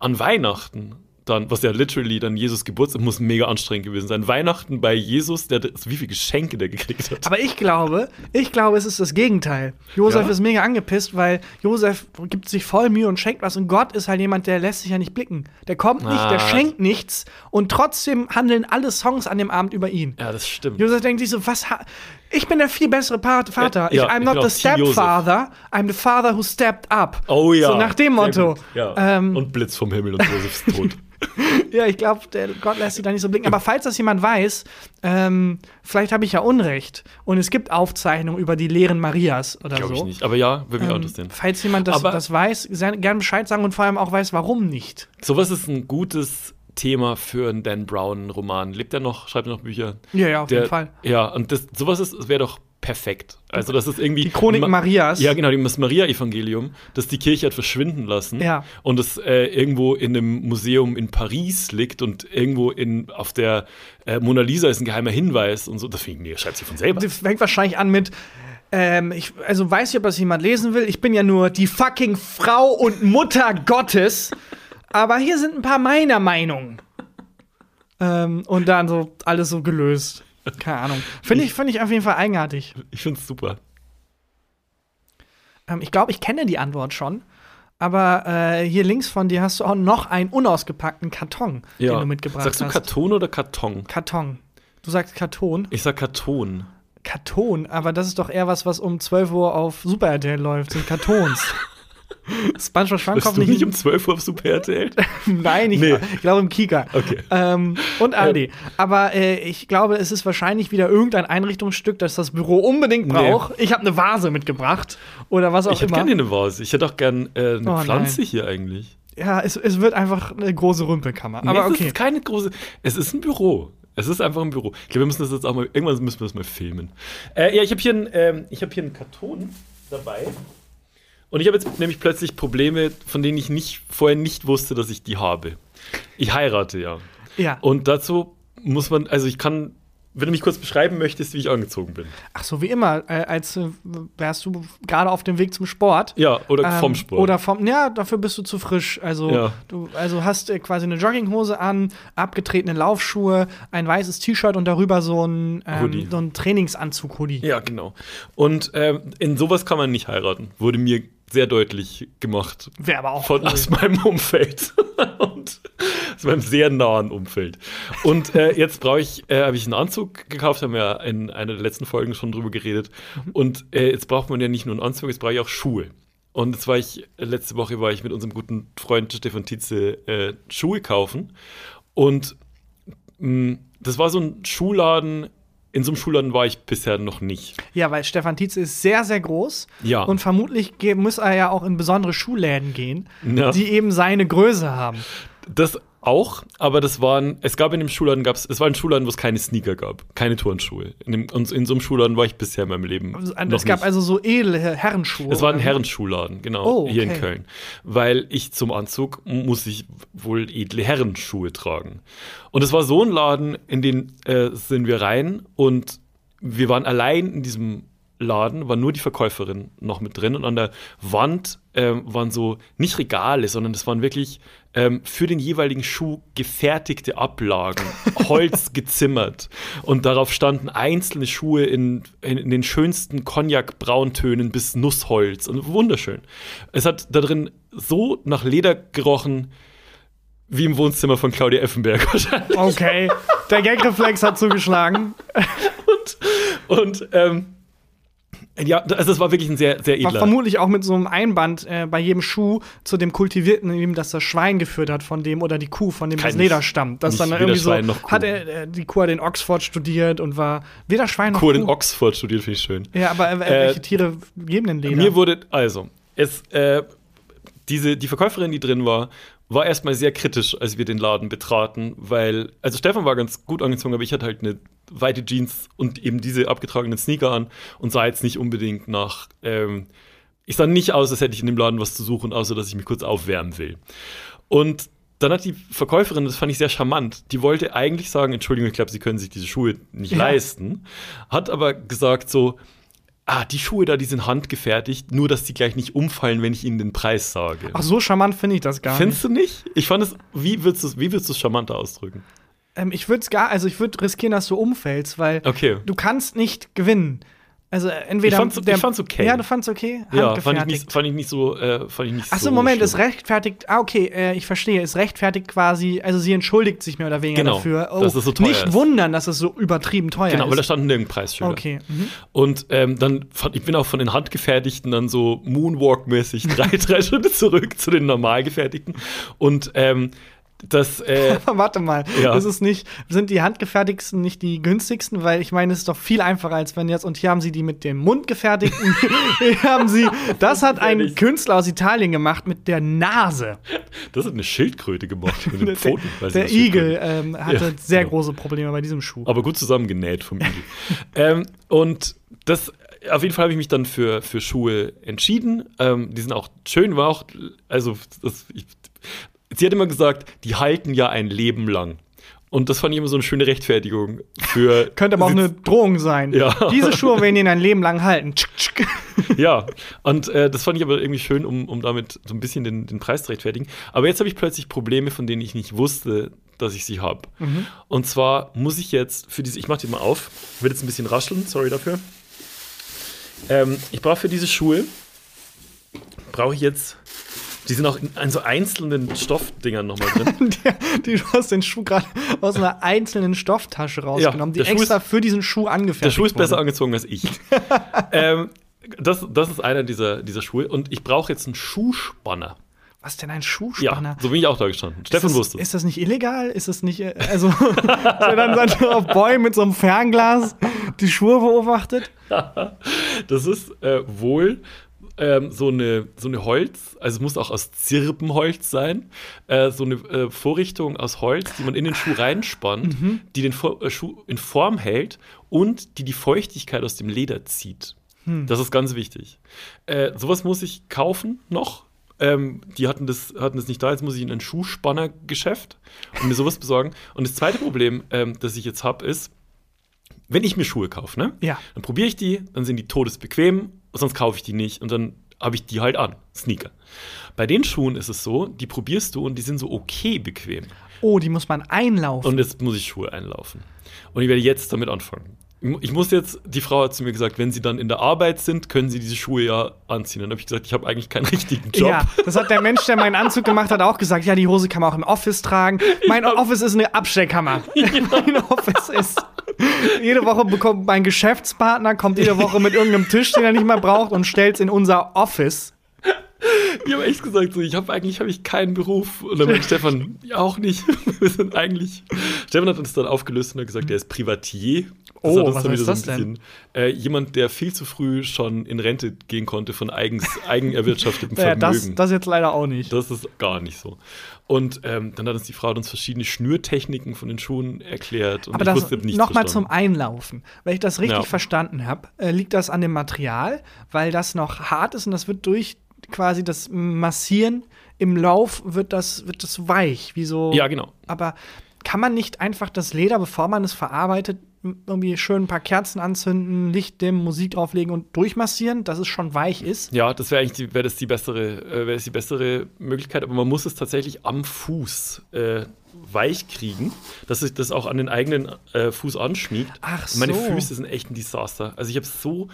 an Weihnachten dann, was ja literally dann Jesus Geburtstag muss mega anstrengend gewesen sein. Weihnachten bei Jesus, der wie viele Geschenke der gekriegt hat. aber ich glaube, ich glaube, es ist das Gegenteil. Josef Ja? ist mega angepisst, weil Josef gibt sich voll Mühe und schenkt was und Gott ist halt jemand, der lässt sich ja nicht blicken. Der kommt nicht, der Ah. schenkt nichts und trotzdem handeln alle Songs an dem Abend über ihn. ja, das stimmt. Josef denkt sich so, was ha ich bin der viel bessere Pa- Vater. Ja, ich, I'm not bin the stepfather, I'm the father who stepped up. Oh ja. So nach dem Motto. Ja. Ähm, und Blitz vom Himmel und Josef ist tot. [LAUGHS] [LAUGHS] ja, ich glaube, Gott lässt sich da nicht so blicken. Aber falls das jemand weiß, ähm, vielleicht habe ich ja Unrecht. Und es gibt Aufzeichnungen über die Lehren Marias oder Glaube so. ich nicht. Aber ja, würde mich auch Ähm, interessieren. falls jemand das, das weiß, sehr, gern Bescheid sagen und vor allem auch weiß, warum nicht. Sowas ist ein gutes Thema für einen Dan Brown-Roman. Lebt er noch? Schreibt er noch Bücher? Ja, ja, auf Der- jeden Fall. Ja, und das, sowas ist, wäre doch perfekt. Also, das ist irgendwie. Die Chronik Ma- Marias. Ja, genau, das Maria-Evangelium, das die Kirche hat verschwinden lassen. Ja. Und das äh, irgendwo in einem Museum in Paris liegt und irgendwo in, auf der äh, Mona Lisa ist ein geheimer Hinweis und so. Das finde ich, nee, schreibt sie von selber. Das fängt wahrscheinlich an mit. Ähm, ich, also weiß ich, ob das jemand lesen will. Ich bin ja nur die fucking Frau und Mutter Gottes. Aber hier sind ein paar meiner Meinungen. Ähm, und dann so alles so gelöst. Keine Ahnung. Finde ich, finde ich auf jeden Fall eigenartig. Ich finde es super. Ähm, ich glaube, ich kenne die Antwort schon. Aber äh, hier links von dir hast du auch noch einen unausgepackten Karton, den du mitgebracht Sagst du hast. Karton oder Karton? Karton. Du sagst Karton. Ich sag Karton. Karton, aber das ist doch eher was, was um 12 Uhr auf Super RTL läuft, sind Kartons. [LAUGHS] [LAUGHS] SpongeBob Schwammkopf nicht, nicht um 12 Uhr auf Super RTL? [LAUGHS] Nein, ich, Nee. ich glaube im Kika. Okay. Ähm, und ARD. Aber äh, ich glaube, es ist wahrscheinlich wieder irgendein Einrichtungsstück, das das Büro unbedingt Nee. braucht. Ich habe eine Vase mitgebracht oder was auch Ich hätte immer. gerne eine Vase. Ich hätte auch gerne äh, eine Oh, Pflanze nein. hier eigentlich. Ja, es, es wird einfach eine große Rümpelkammer. Nee, Aber es okay. ist keine große. Es ist ein Büro. Es ist einfach ein Büro. Ich glaube, wir müssen das jetzt auch mal. Irgendwann müssen wir das mal filmen. Äh, ja, ich habe hier, ähm, ich hab hier einen Karton dabei. Und ich habe jetzt nämlich plötzlich Probleme, von denen ich nicht, vorher nicht wusste, dass ich die habe. Ich heirate ja. Ja. Und dazu muss man, also ich kann, wenn du mich kurz beschreiben möchtest, wie ich angezogen bin. Ach so, wie immer, äh, als äh, wärst du gerade auf dem Weg zum Sport. Ja, oder Ähm, vom Sport. Oder vom, ja, dafür bist du zu frisch. Also Ja. du also hast äh, quasi eine Jogginghose an, abgetretene Laufschuhe, ein weißes T-Shirt und darüber so ein, Hoodie. ähm, so ein Trainingsanzug-Hoodie. Ja, genau. Und ähm, in sowas kann man nicht heiraten. Wurde mir sehr deutlich gemacht. Wäre aber auch Von cool. aus meinem Umfeld. [LAUGHS] Und aus meinem sehr nahen Umfeld. Und äh, jetzt brauche ich, äh, habe ich einen Anzug gekauft, haben wir in einer der letzten Folgen schon drüber geredet. Und äh, jetzt braucht man ja nicht nur einen Anzug, jetzt brauche ich auch Schuhe. Und jetzt war ich, letzte Woche war ich mit unserem guten Freund Stefan Tietze äh, Schuhe kaufen. Und mh, das war so ein Schuhladen, in so einem Schuhladen war ich bisher noch nicht. Ja, weil Stefan Tietze ist sehr, sehr groß. Ja. Und vermutlich muss er ja auch in besondere Schuhläden gehen, Ja. die eben seine Größe haben. Das auch, aber das waren, es gab in dem Schuhladen, gab's, es war ein Schuhladen, wo es keine Sneaker gab, keine Turnschuhe. In, dem, und in so einem Schuhladen war ich bisher in meinem Leben. Also, es gab nicht. also so edle Herrenschuhe. Es war ein? Herrenschuhladen, genau, Oh, hier in okay. Köln. Weil ich zum Anzug muss ich wohl edle Herrenschuhe tragen. Und es war so ein Laden, in den äh, sind wir rein und wir waren allein in diesem Laden, war nur die Verkäuferin noch mit drin und an der Wand ähm, waren so nicht Regale, sondern das waren wirklich ähm, für den jeweiligen Schuh gefertigte Ablagen, [LAUGHS] Holz gezimmert und darauf standen einzelne Schuhe in, in, in den schönsten Cognac-Brauntönen bis Nussholz und wunderschön. Es hat da drin so nach Leder gerochen, wie im Wohnzimmer von Claudia Effenberg [LAUGHS] wahrscheinlich. Okay, der Gagreflex hat zugeschlagen. [LAUGHS] Und ähm, ja, also es war wirklich ein sehr, sehr War edler. vermutlich auch mit so einem Einband äh, bei jedem Schuh zu dem Kultivierten, in dem das das Schwein geführt hat, von dem oder die Kuh, von dem Kein- das Leder stammt. Das nicht dann irgendwie so Kuh. hat er äh, die Kuh hat in Oxford studiert und war weder Schwein noch Kur Kuh. in Oxford studiert, finde ich schön. Ja, aber äh, Äh, welche Tiere geben denn Leder? Mir wurde, also, es, äh, diese, die Verkäuferin, die drin war, war erstmal sehr kritisch, als wir den Laden betraten, weil, also Stefan war ganz gut angezogen, aber ich hatte halt eine weite Jeans und eben diese abgetragenen Sneaker an und sah jetzt nicht unbedingt nach, ähm, ich sah nicht aus, als hätte ich in dem Laden was zu suchen, außer dass ich mich kurz aufwärmen will. Und dann hat die Verkäuferin, das fand ich sehr charmant, die wollte eigentlich sagen, Entschuldigung, ich glaube, Sie können sich diese Schuhe nicht Ja. leisten, hat aber gesagt so, ah, die Schuhe da, die sind handgefertigt, nur dass die gleich nicht umfallen, wenn ich ihnen den Preis sage. Ach, so charmant finde ich das gar Findest du nicht? Ich fand es, wie würdest du es, wie würdest du es charmanter ausdrücken? Ähm, ich würde es gar, also ich würde riskieren, dass du umfällst, weil Okay. du kannst nicht gewinnen. Also entweder Ich fand's- ich fand's okay. Ja, du fand's okay. Ja, fand ich nicht, fand ich nicht so, äh, fand ich nicht Ach so, so Moment, schlimm. es rechtfertigt. Ah, okay, äh, ich verstehe. Es rechtfertigt quasi, also sie entschuldigt sich mehr oder weniger Genau, dafür. Oh, dass es so teuer nicht ist. wundern, dass es so übertrieben teuer Genau, weil da ist. standen nirgend Preisschilder. Okay. Mhm. Und ähm, dann fand ich bin auch von den handgefertigten dann so Moonwalk-mäßig drei, [LAUGHS] drei Schritte zurück zu den normal gefertigten. Und ähm, das, äh, [LAUGHS] warte mal, Ja. ist es nicht, sind die handgefertigsten nicht die günstigsten? Weil ich meine, es ist doch viel einfacher, als wenn jetzt, und hier haben sie die mit dem Mund gefertigten. [LAUGHS] hier haben sie, das hat ein. Künstler aus Italien gemacht mit der Nase. das hat eine Schildkröte gemacht mit den Der, Pfoten. Der Schildkröte- Igel ähm, hatte Ja, sehr genau. große Probleme bei diesem Schuh. aber gut zusammengenäht vom Igel. [LAUGHS] ähm, und das, auf jeden Fall habe ich mich dann für, für Schuhe entschieden. Ähm, die sind auch schön, war auch, also, das, ich, sie hat immer gesagt, die halten ja ein Leben lang. Und das fand ich immer so eine schöne Rechtfertigung für. [LAUGHS] Könnte aber auch eine Drohung sein. Ja. Diese Schuhe werden ihn ein Leben lang halten. [LAUGHS] Ja, und äh, das fand ich aber irgendwie schön, um, um damit so ein bisschen den, den Preis zu rechtfertigen. Aber jetzt habe ich plötzlich Probleme, von denen ich nicht wusste, dass ich sie habe. Und zwar muss ich jetzt für diese, ich mache die mal auf, wird jetzt ein bisschen rascheln, sorry dafür. Ähm, ich brauche für diese Schuhe, brauche ich jetzt, die sind auch in, in so einzelnen Stoffdingern nochmal drin. [LAUGHS] Der, die, du hast den Schuh gerade aus einer einzelnen Stofftasche rausgenommen, der die Schuh extra ist- für diesen Schuh angefertigt Der Schuh ist besser wurde. angezogen als ich. [LAUGHS] ähm, das, das ist einer dieser, dieser Schuhe. Und ich brauche jetzt einen Schuhspanner. Was denn ein Ja, Schuhspanner? so bin ich auch da gestanden. Stefan ist das, wusste es. Ist das nicht illegal? Ist das nicht, äh, also, [LAUGHS] der dann, dann auf Boy mit so einem Fernglas die Schuhe beobachtet? Das ist äh, wohl ähm, so, eine, so eine Holz, also es muss auch aus Zirbenholz sein, äh, so eine äh, Vorrichtung aus Holz, die man in den Schuh reinspannt, die den Vor äh, Schuh in Form hält und die die Feuchtigkeit aus dem Leder zieht. Das ist ganz wichtig. Äh, sowas muss ich kaufen noch. Ähm, die hatten das, hatten das nicht da, jetzt muss ich in ein Schuhspannergeschäft und mir sowas besorgen. Und das zweite Problem, ähm, das ich jetzt habe, ist, wenn ich mir Schuhe kaufe, ne? Ja. Dann probiere ich die, dann sind die todesbequem, sonst kaufe ich die nicht und dann habe ich die halt an. Sneaker. Bei den Schuhen ist es so, die probierst du und die sind so okay bequem. Oh, die muss man einlaufen. Und jetzt muss ich Schuhe einlaufen. Und ich werde jetzt damit anfangen. Ich muss jetzt, die Frau hat zu mir gesagt, wenn sie dann in der Arbeit sind, können sie diese Schuhe ja anziehen. Dann habe ich gesagt, ich habe eigentlich keinen richtigen Job. Ja, das hat der Mensch, der meinen Anzug gemacht hat, auch gesagt. Ja, die Hose kann man auch im Office tragen. [LAUGHS] Mein Office ist eine Abstellkammer. [LAUGHS] [LAUGHS] mein Office ist. Jede Woche bekommt mein Geschäftspartner, kommt jede Woche mit irgendeinem Tisch, den er nicht mehr braucht, und stellt es in unser Office. Ich habe echt gesagt, so, ich habe eigentlich hab ich keinen Beruf. Und dann meinte Stefan, ja, auch nicht. [LAUGHS] Wir sind eigentlich. Stefan hat uns dann aufgelöst und hat gesagt, er ist Privatier. Oh, hat uns was dann heißt wieder das denn? äh, jemand, der viel zu früh schon in Rente gehen konnte von eigens, eigenerwirtschaftetem Ja, das, Vermögen. das jetzt leider auch nicht. Das ist gar nicht so. Und ähm, dann hat uns die Frau uns verschiedene Schnürtechniken von den Schuhen erklärt. Und Aber ich das nochmal zum. Einlaufen. Wenn ich das richtig Ja. verstanden habe, äh, liegt das an dem Material, weil das noch hart ist und das wird durch quasi das Massieren im Lauf wird das, wird das weich, wie so. Ja, genau. Aber kann man nicht einfach das Leder, bevor man es verarbeitet, irgendwie schön ein paar Kerzen anzünden, Licht dimmen, Musik drauflegen und durchmassieren, dass es schon weich ist? Ja, das wäre eigentlich die, wäre das die bessere, äh, wäre das die bessere Möglichkeit, aber man muss es tatsächlich am Fuß äh, weich kriegen, dass sich das auch an den eigenen äh, Fuß anschmiegt. Ach Und meine so. Füße sind echt ein Desaster. Also ich habe so,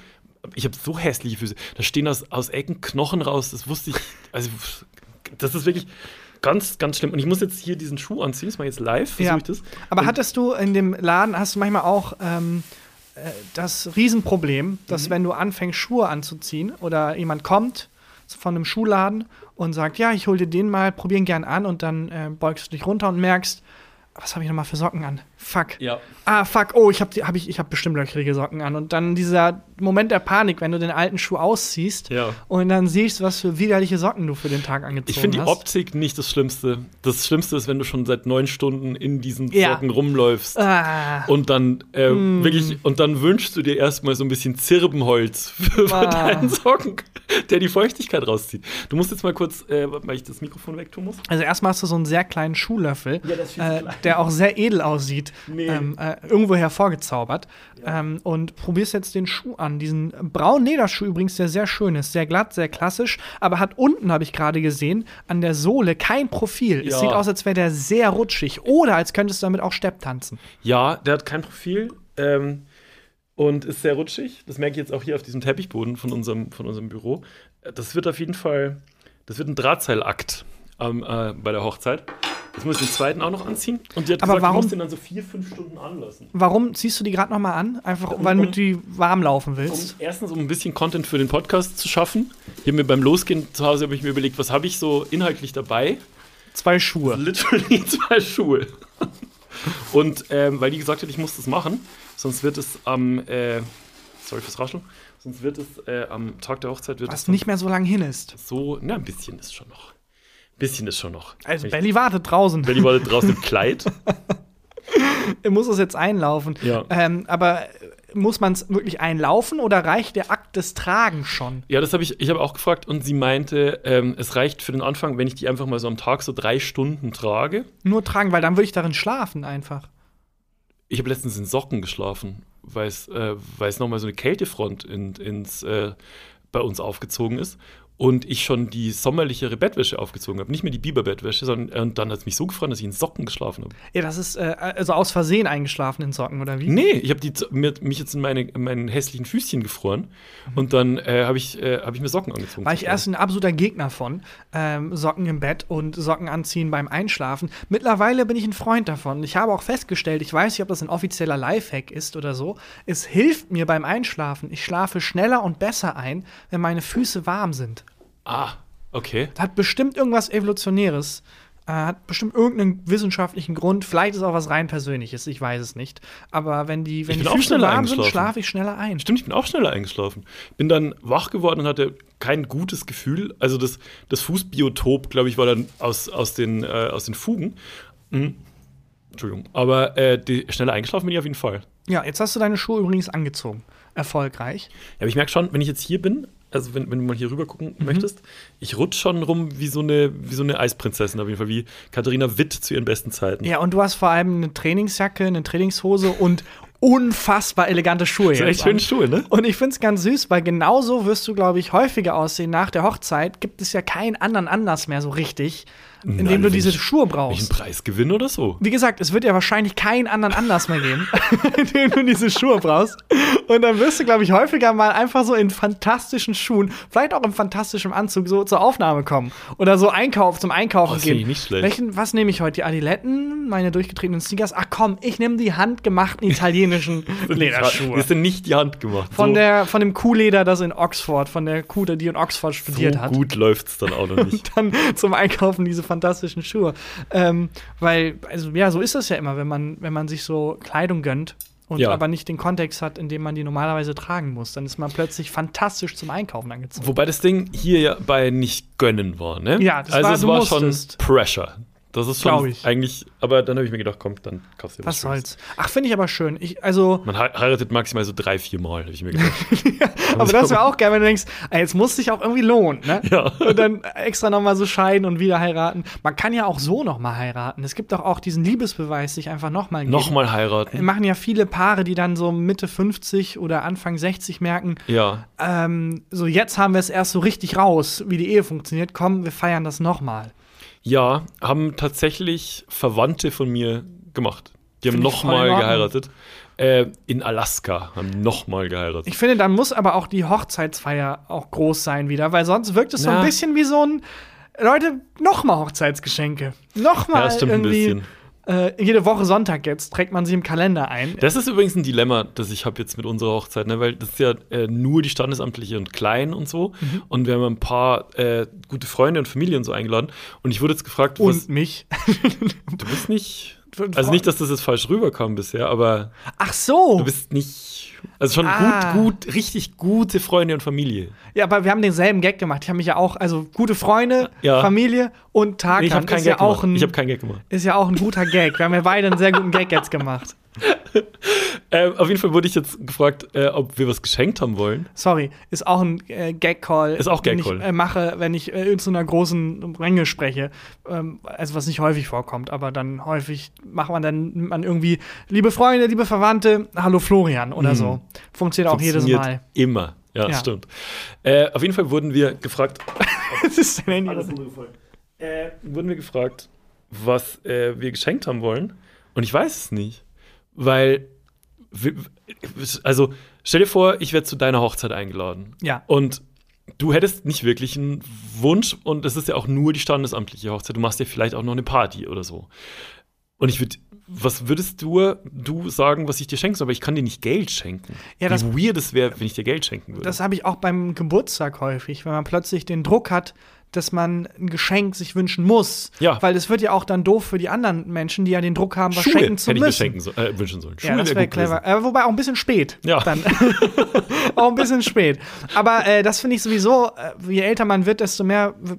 ich habe so hässliche Füße. Da stehen aus, aus Ecken Knochen raus. Das wusste ich. Also das ist wirklich ganz, ganz schlimm. Und ich muss jetzt hier diesen Schuh anziehen. Das mache ich jetzt live. Versuche Ja. ich das. Aber Und- hattest du in dem Laden, hast du manchmal auch ähm, äh, das Riesenproblem, dass Mhm. wenn du anfängst, Schuhe anzuziehen oder jemand kommt von einem Schuhladen und sagt, ja, ich hol dir den mal, probieren gern an und dann äh, beugst du dich runter und merkst, was habe ich nochmal für Socken an? Fuck. Ja. Ah, fuck, oh, ich habe hab ich, ich hab bestimmt löchrige Socken an. Und dann dieser Moment der Panik, wenn du den alten Schuh ausziehst Ja. und dann siehst, was für widerliche Socken du für den Tag angezogen Ich finde die hast. Optik nicht das Schlimmste. Das Schlimmste ist, wenn du schon seit neun Stunden in diesen Ja. Socken rumläufst. Ah. Und dann äh, Mm. wirklich, und dann wünschst du dir erstmal so ein bisschen Zirbenholz für, Ah. deinen Socken, der die Feuchtigkeit rauszieht. Du musst jetzt mal kurz, äh, weil ich das Mikrofon wegtun muss. Also erstmal hast du so einen sehr kleinen Schuhlöffel, Ja, äh, der auch sehr edel aussieht, Nee. ähm, äh, irgendwo hervorgezaubert. Ähm, und probierst jetzt den Schuh an. Diesen braunen Lederschuh übrigens, der sehr schön ist, sehr glatt, sehr klassisch, aber hat unten, habe ich gerade gesehen, an der Sohle kein Profil. Es Ja. sieht aus, als wäre der sehr rutschig. Oder als könntest du damit auch Stepp tanzen. Ja, der hat kein Profil ähm, und ist sehr rutschig. Das merke ich jetzt auch hier auf diesem Teppichboden von unserem, von unserem Büro. Äh, Das wird auf jeden Fall, das wird ein Drahtseilakt ähm, äh, bei der Hochzeit. Jetzt muss ich den zweiten auch noch anziehen. Und die hat Aber gesagt, warum- du musst den dann so vier, fünf Stunden anlassen. Warum ziehst du die gerade noch mal an? Einfach, Um- weil um- du die warm laufen Um, willst. erstens, um ein bisschen Content für den Podcast zu schaffen. Hier mir beim Losgehen zu Hause habe ich mir überlegt, was habe ich so inhaltlich dabei? Zwei Schuhe. Literally [LAUGHS] zwei Schuhe. Und ähm, weil die gesagt hat, ich muss das machen, sonst wird es am, äh, sorry fürs Rascheln, sonst wird es äh, am Tag der Hochzeit wird es Was dann nicht mehr so lang hin ist. so, na, ein bisschen ist schon noch. Bisschen ist schon noch. Also Belly wartet draußen. Belly war draußen im Kleid. [LAUGHS] Er muss es jetzt einlaufen. Ja. Ähm, aber muss man es wirklich einlaufen oder reicht der Akt des Tragens schon? Ja, das habe ich, ich habe auch gefragt und sie meinte, ähm, es reicht für den Anfang, wenn ich die einfach mal so am Tag so drei Stunden trage. Nur tragen, weil dann würde ich darin schlafen einfach. Ich habe letztens in Socken geschlafen, weil es äh, nochmal so eine Kältefront in, ins, äh, bei uns aufgezogen ist und ich schon die sommerlichere Bettwäsche aufgezogen habe. Nicht mehr die Biberbettwäsche, sondern und dann hat es mich so gefreut, dass ich in Socken geschlafen habe. Ja, das ist äh, also aus Versehen eingeschlafen in Socken, oder wie? Nee, ich habe mich jetzt in meine, in meinen hässlichen Füßchen gefroren und dann äh, habe ich, äh, hab ich mir Socken angezogen. War ich erst ein absoluter Gegner von. Ähm, Socken im Bett und Socken anziehen beim Einschlafen. Mittlerweile bin ich ein Freund davon. Ich habe auch festgestellt, ich weiß nicht, ob das ein offizieller Lifehack ist oder so. Es hilft mir beim Einschlafen. Ich schlafe schneller und besser ein, wenn meine Füße warm sind. Ah, okay. Das hat bestimmt irgendwas Evolutionäres. Äh, hat bestimmt irgendeinen wissenschaftlichen Grund. Vielleicht ist auch was rein Persönliches, ich weiß es nicht. Aber wenn die, wenn die Füße schneller warm sind, schlafe ich schneller ein. Stimmt, ich bin auch schneller eingeschlafen. Bin dann wach geworden und hatte kein gutes Gefühl. Also das, das Fußbiotop, glaube ich, war dann aus, aus, den, äh, aus den Fugen. Mhm. Entschuldigung. Aber äh, die, schneller eingeschlafen bin ich auf jeden Fall. Ja, jetzt hast du deine Schuhe übrigens angezogen. Erfolgreich. Ja, aber ich merke schon, wenn ich jetzt hier bin, also wenn, wenn du mal hier rüber gucken Mhm. möchtest, ich rutsche schon rum wie so, eine, wie so eine Eisprinzessin auf jeden Fall, wie Katharina Witt zu ihren besten Zeiten. Ja, und du hast vor allem eine Trainingsjacke, eine Trainingshose und unfassbar elegante Schuhe. Das sind echt schöne. Schuhe, ne? Und ich finde es ganz süß, weil genauso wirst du, glaube ich, häufiger aussehen. Nach der Hochzeit gibt es ja keinen anderen Anlass mehr so richtig, indem Nein, du wenn diese ich- Schuhe brauchst. Preisgewinn oder so? Wie gesagt, es wird ja wahrscheinlich keinen anderen Anlass mehr geben, [LAUGHS] in dem du diese Schuhe brauchst. Und dann wirst du, glaube ich, häufiger mal einfach so in fantastischen Schuhen, vielleicht auch im fantastischen Anzug, so zur Aufnahme kommen. Oder so Einkauf, zum Einkaufen Oh, gehen. ich nicht schlecht. Welchen, was nehme ich heute? Die Adiletten, meine durchgetretenen Sneakers? Ach komm, ich nehme die handgemachten [LAUGHS] italienischen [LAUGHS] Lederschuhe. Die sind nicht die Hand gemacht. Von, so, der, von dem Kuhleder, das in Oxford, von der Kuh, die in Oxford studiert so hat. gut läuft's dann auch noch nicht. [LAUGHS] Dann zum Einkaufen diese fantastischen Schuhe. Ähm, weil, also ja, so ist das ja immer, wenn man, wenn man sich so Kleidung gönnt und Ja. aber nicht den Kontext hat, in dem man die normalerweise tragen muss. Dann ist man plötzlich fantastisch zum Einkaufen angezogen. Wobei das Ding hier ja bei nicht gönnen war, ne? Ja, das also war- es war musstest. schon Pressure. Das ist schon ich. eigentlich, aber dann habe ich mir gedacht, komm, dann kaufst du dir Was Schönes. soll's. Ach, finde ich aber schön. Ich, also, Man hei- heiratet maximal so drei, vier Mal, habe ich mir gedacht. [LAUGHS] aber das wäre auch geil, wenn du denkst, ey, jetzt muss sich auch irgendwie lohnen, ne? Ja. Und dann extra nochmal so scheiden und wieder heiraten. Man kann ja auch so nochmal heiraten. Es gibt doch auch diesen Liebesbeweis, sich einfach nochmal geben. Nochmal heiraten. machen ja viele Paare, die dann so Mitte 50 oder Anfang 60 merken, Ja. ähm, so jetzt haben wir es erst so richtig raus, wie die Ehe funktioniert. Komm, wir feiern das nochmal. Ja, haben tatsächlich Verwandte von mir gemacht. Die haben nochmal geheiratet. Äh, in Alaska haben nochmal geheiratet. Ich finde, dann muss aber auch die Hochzeitsfeier auch groß sein wieder, weil sonst wirkt es so ein bisschen wie so ein Leute, nochmal Hochzeitsgeschenke. Nochmal Ja, stimmt ein irgendwie. Äh, jede Woche Sonntag jetzt trägt man sich im Kalender ein. Das ist übrigens ein Dilemma, das ich habe jetzt mit unserer Hochzeit, ne? weil das ist ja äh, nur die Standesamtliche und klein und so. Mhm. Und wir haben ein paar äh, gute Freunde und Familien so eingeladen. Und ich wurde jetzt gefragt, was, Und mich. du bist nicht. [LAUGHS] Also nicht, dass das jetzt falsch rüberkam bisher, aber Ach so. du bist nicht. Also schon Ah. gut, gut, richtig gute Freunde und Familie. Ja, aber wir haben denselben Gag gemacht. Ich habe mich ja auch, also gute Freunde, Ja. Familie und Tag Nee, ich habe keinen Gag ja gemacht. ein, Ich habe keinen Gag gemacht. ist ja auch ein guter Gag. Wir haben ja beide einen sehr guten Gag jetzt gemacht. [LAUGHS] Äh, auf jeden Fall wurde ich jetzt gefragt, äh, ob wir was geschenkt haben wollen. Sorry, ist auch ein äh, Gag-Call. Ist auch den Gag-Call. ich äh, mache, wenn ich äh, in so einer großen Menge spreche. Ähm, also was nicht häufig vorkommt, aber dann häufig macht man dann man irgendwie, liebe Freunde, liebe Verwandte, hallo Florian oder Mhm. so. Funktioniert auch jedes Mal. Immer. Ja, Ja. stimmt. Äh, auf jeden Fall wurden wir gefragt, [LAUGHS] das ist dein Handy. äh, wurden wir gefragt, was äh, wir geschenkt haben wollen. Und ich weiß es nicht. Weil, also stell dir vor, ich werde zu deiner Hochzeit eingeladen. Ja. Und du hättest nicht wirklich einen Wunsch und es ist ja auch nur die standesamtliche Hochzeit. Du machst ja vielleicht auch noch eine Party oder so. Und ich würde, was würdest du, du sagen, was ich dir schenken soll? Aber ich kann dir nicht Geld schenken. Ja, das- Wie weird es wäre, wenn ich dir Geld schenken würde. Das habe ich auch beim Geburtstag häufig, wenn man plötzlich den Druck hat, dass man ein Geschenk sich wünschen muss. Ja. Weil es wird ja auch dann doof für die anderen Menschen, die ja den Druck haben, was Schuhe schenken zu hätte ich mir müssen. schenken so, äh, wünschen sollen. Ja, das wär wäre gewesen. clever. Äh, wobei auch ein bisschen spät. Ja. Dann. [LAUGHS] auch ein bisschen spät. Aber äh, das finde ich sowieso, äh, je älter man wird, desto mehr äh,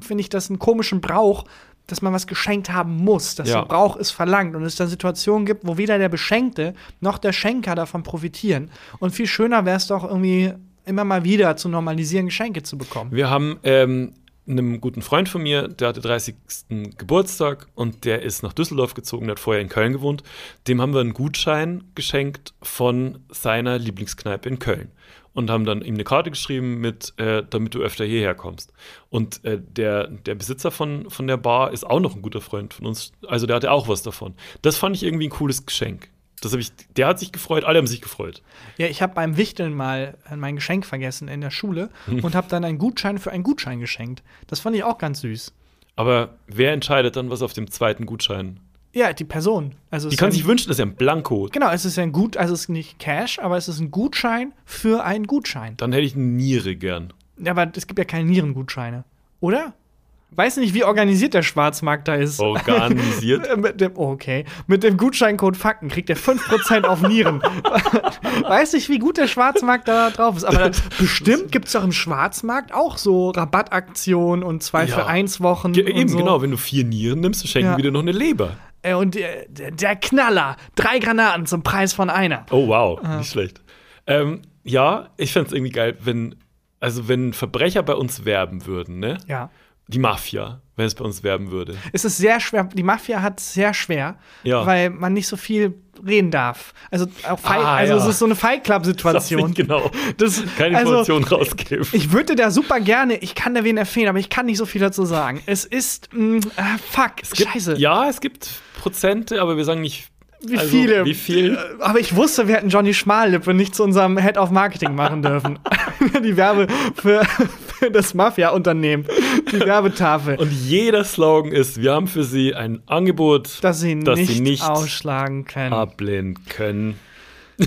finde ich das einen komischen Brauch, dass man was geschenkt haben muss. Dass Ja. der Brauch ist verlangt und es dann Situationen gibt, wo weder der Beschenkte noch der Schenker davon profitieren. Und viel schöner wäre es doch irgendwie immer mal wieder zu normalisieren, Geschenke zu bekommen. Wir haben ähm, einem guten Freund von mir, der hatte 30. Geburtstag und der ist nach Düsseldorf gezogen, der hat vorher in Köln gewohnt. Dem haben wir einen Gutschein geschenkt von seiner Lieblingskneipe in Köln und haben dann ihm eine Karte geschrieben mit, äh, damit du öfter hierher kommst. Und äh, der, der Besitzer von, von der Bar ist auch noch ein guter Freund von uns, also der hatte auch was davon. Das fand ich irgendwie ein cooles Geschenk. Das hab ich, der hat sich gefreut, alle haben sich gefreut. Ja, ich habe beim Wichteln mal äh, mein Geschenk vergessen in der Schule [LAUGHS] und habe dann einen Gutschein für einen Gutschein geschenkt. Das fand ich auch ganz süß. Aber wer entscheidet dann, was auf dem zweiten Gutschein? Ja, die Person. Also Die kann sich wünschen, das ist ja ein Blanko. Genau, es ist ja ein Gut, also es ist nicht Cash, aber es ist ein Gutschein für einen Gutschein. Dann hätte ich eine Niere gern. Ja, aber es gibt ja keine Nierengutscheine, oder? Weiß nicht, wie organisiert der Schwarzmarkt da ist. Organisiert. Äh, [LAUGHS] Mit dem, oh, okay. Mit dem Gutscheincode Fakten kriegt er 5% auf Nieren. [LAUGHS] Weiß nicht, wie gut der Schwarzmarkt da drauf ist. Aber da, [LAUGHS] bestimmt gibt es doch im Schwarzmarkt auch so Rabattaktionen und zwei Ja. für eins Wochen. Ge- Eben, so. genau. Wenn du vier Nieren nimmst, dann schenken Ja. wir dir noch eine Leber. Äh, Und der, der- der Knaller. Drei Granaten zum Preis von einer. Oh, wow. Nicht schlecht. Ähm, ja, ich fände es irgendwie geil, wenn, also wenn Verbrecher bei uns werben würden, ne? Ja. Die Mafia, wenn es bei uns werben würde. Es ist sehr schwer, die Mafia hat es sehr schwer, Ja. weil man nicht so viel reden darf. Also auch Fight, Ah, also ja. es ist so eine Fight Club Situation. genau. Das, Keine also, Informationen rausgeben. Ich würde da super gerne, ich kann da wen empfehlen, aber ich kann nicht so viel dazu sagen. Es ist, mh, ah, fuck, gibt, scheiße. Ja, es gibt Prozente, aber wir sagen nicht, Wie also, viele? Wie viel? Aber ich wusste, wir hätten Johnny Schmallippe nicht zu unserem Head of Marketing machen dürfen. [LAUGHS] die Werbe für, für das Mafia-Unternehmen. Die Werbetafel. Und jeder Slogan ist, wir haben für Sie ein Angebot, dass sie, dass nicht, sie nicht ausschlagen können. ablehnen können. [LAUGHS]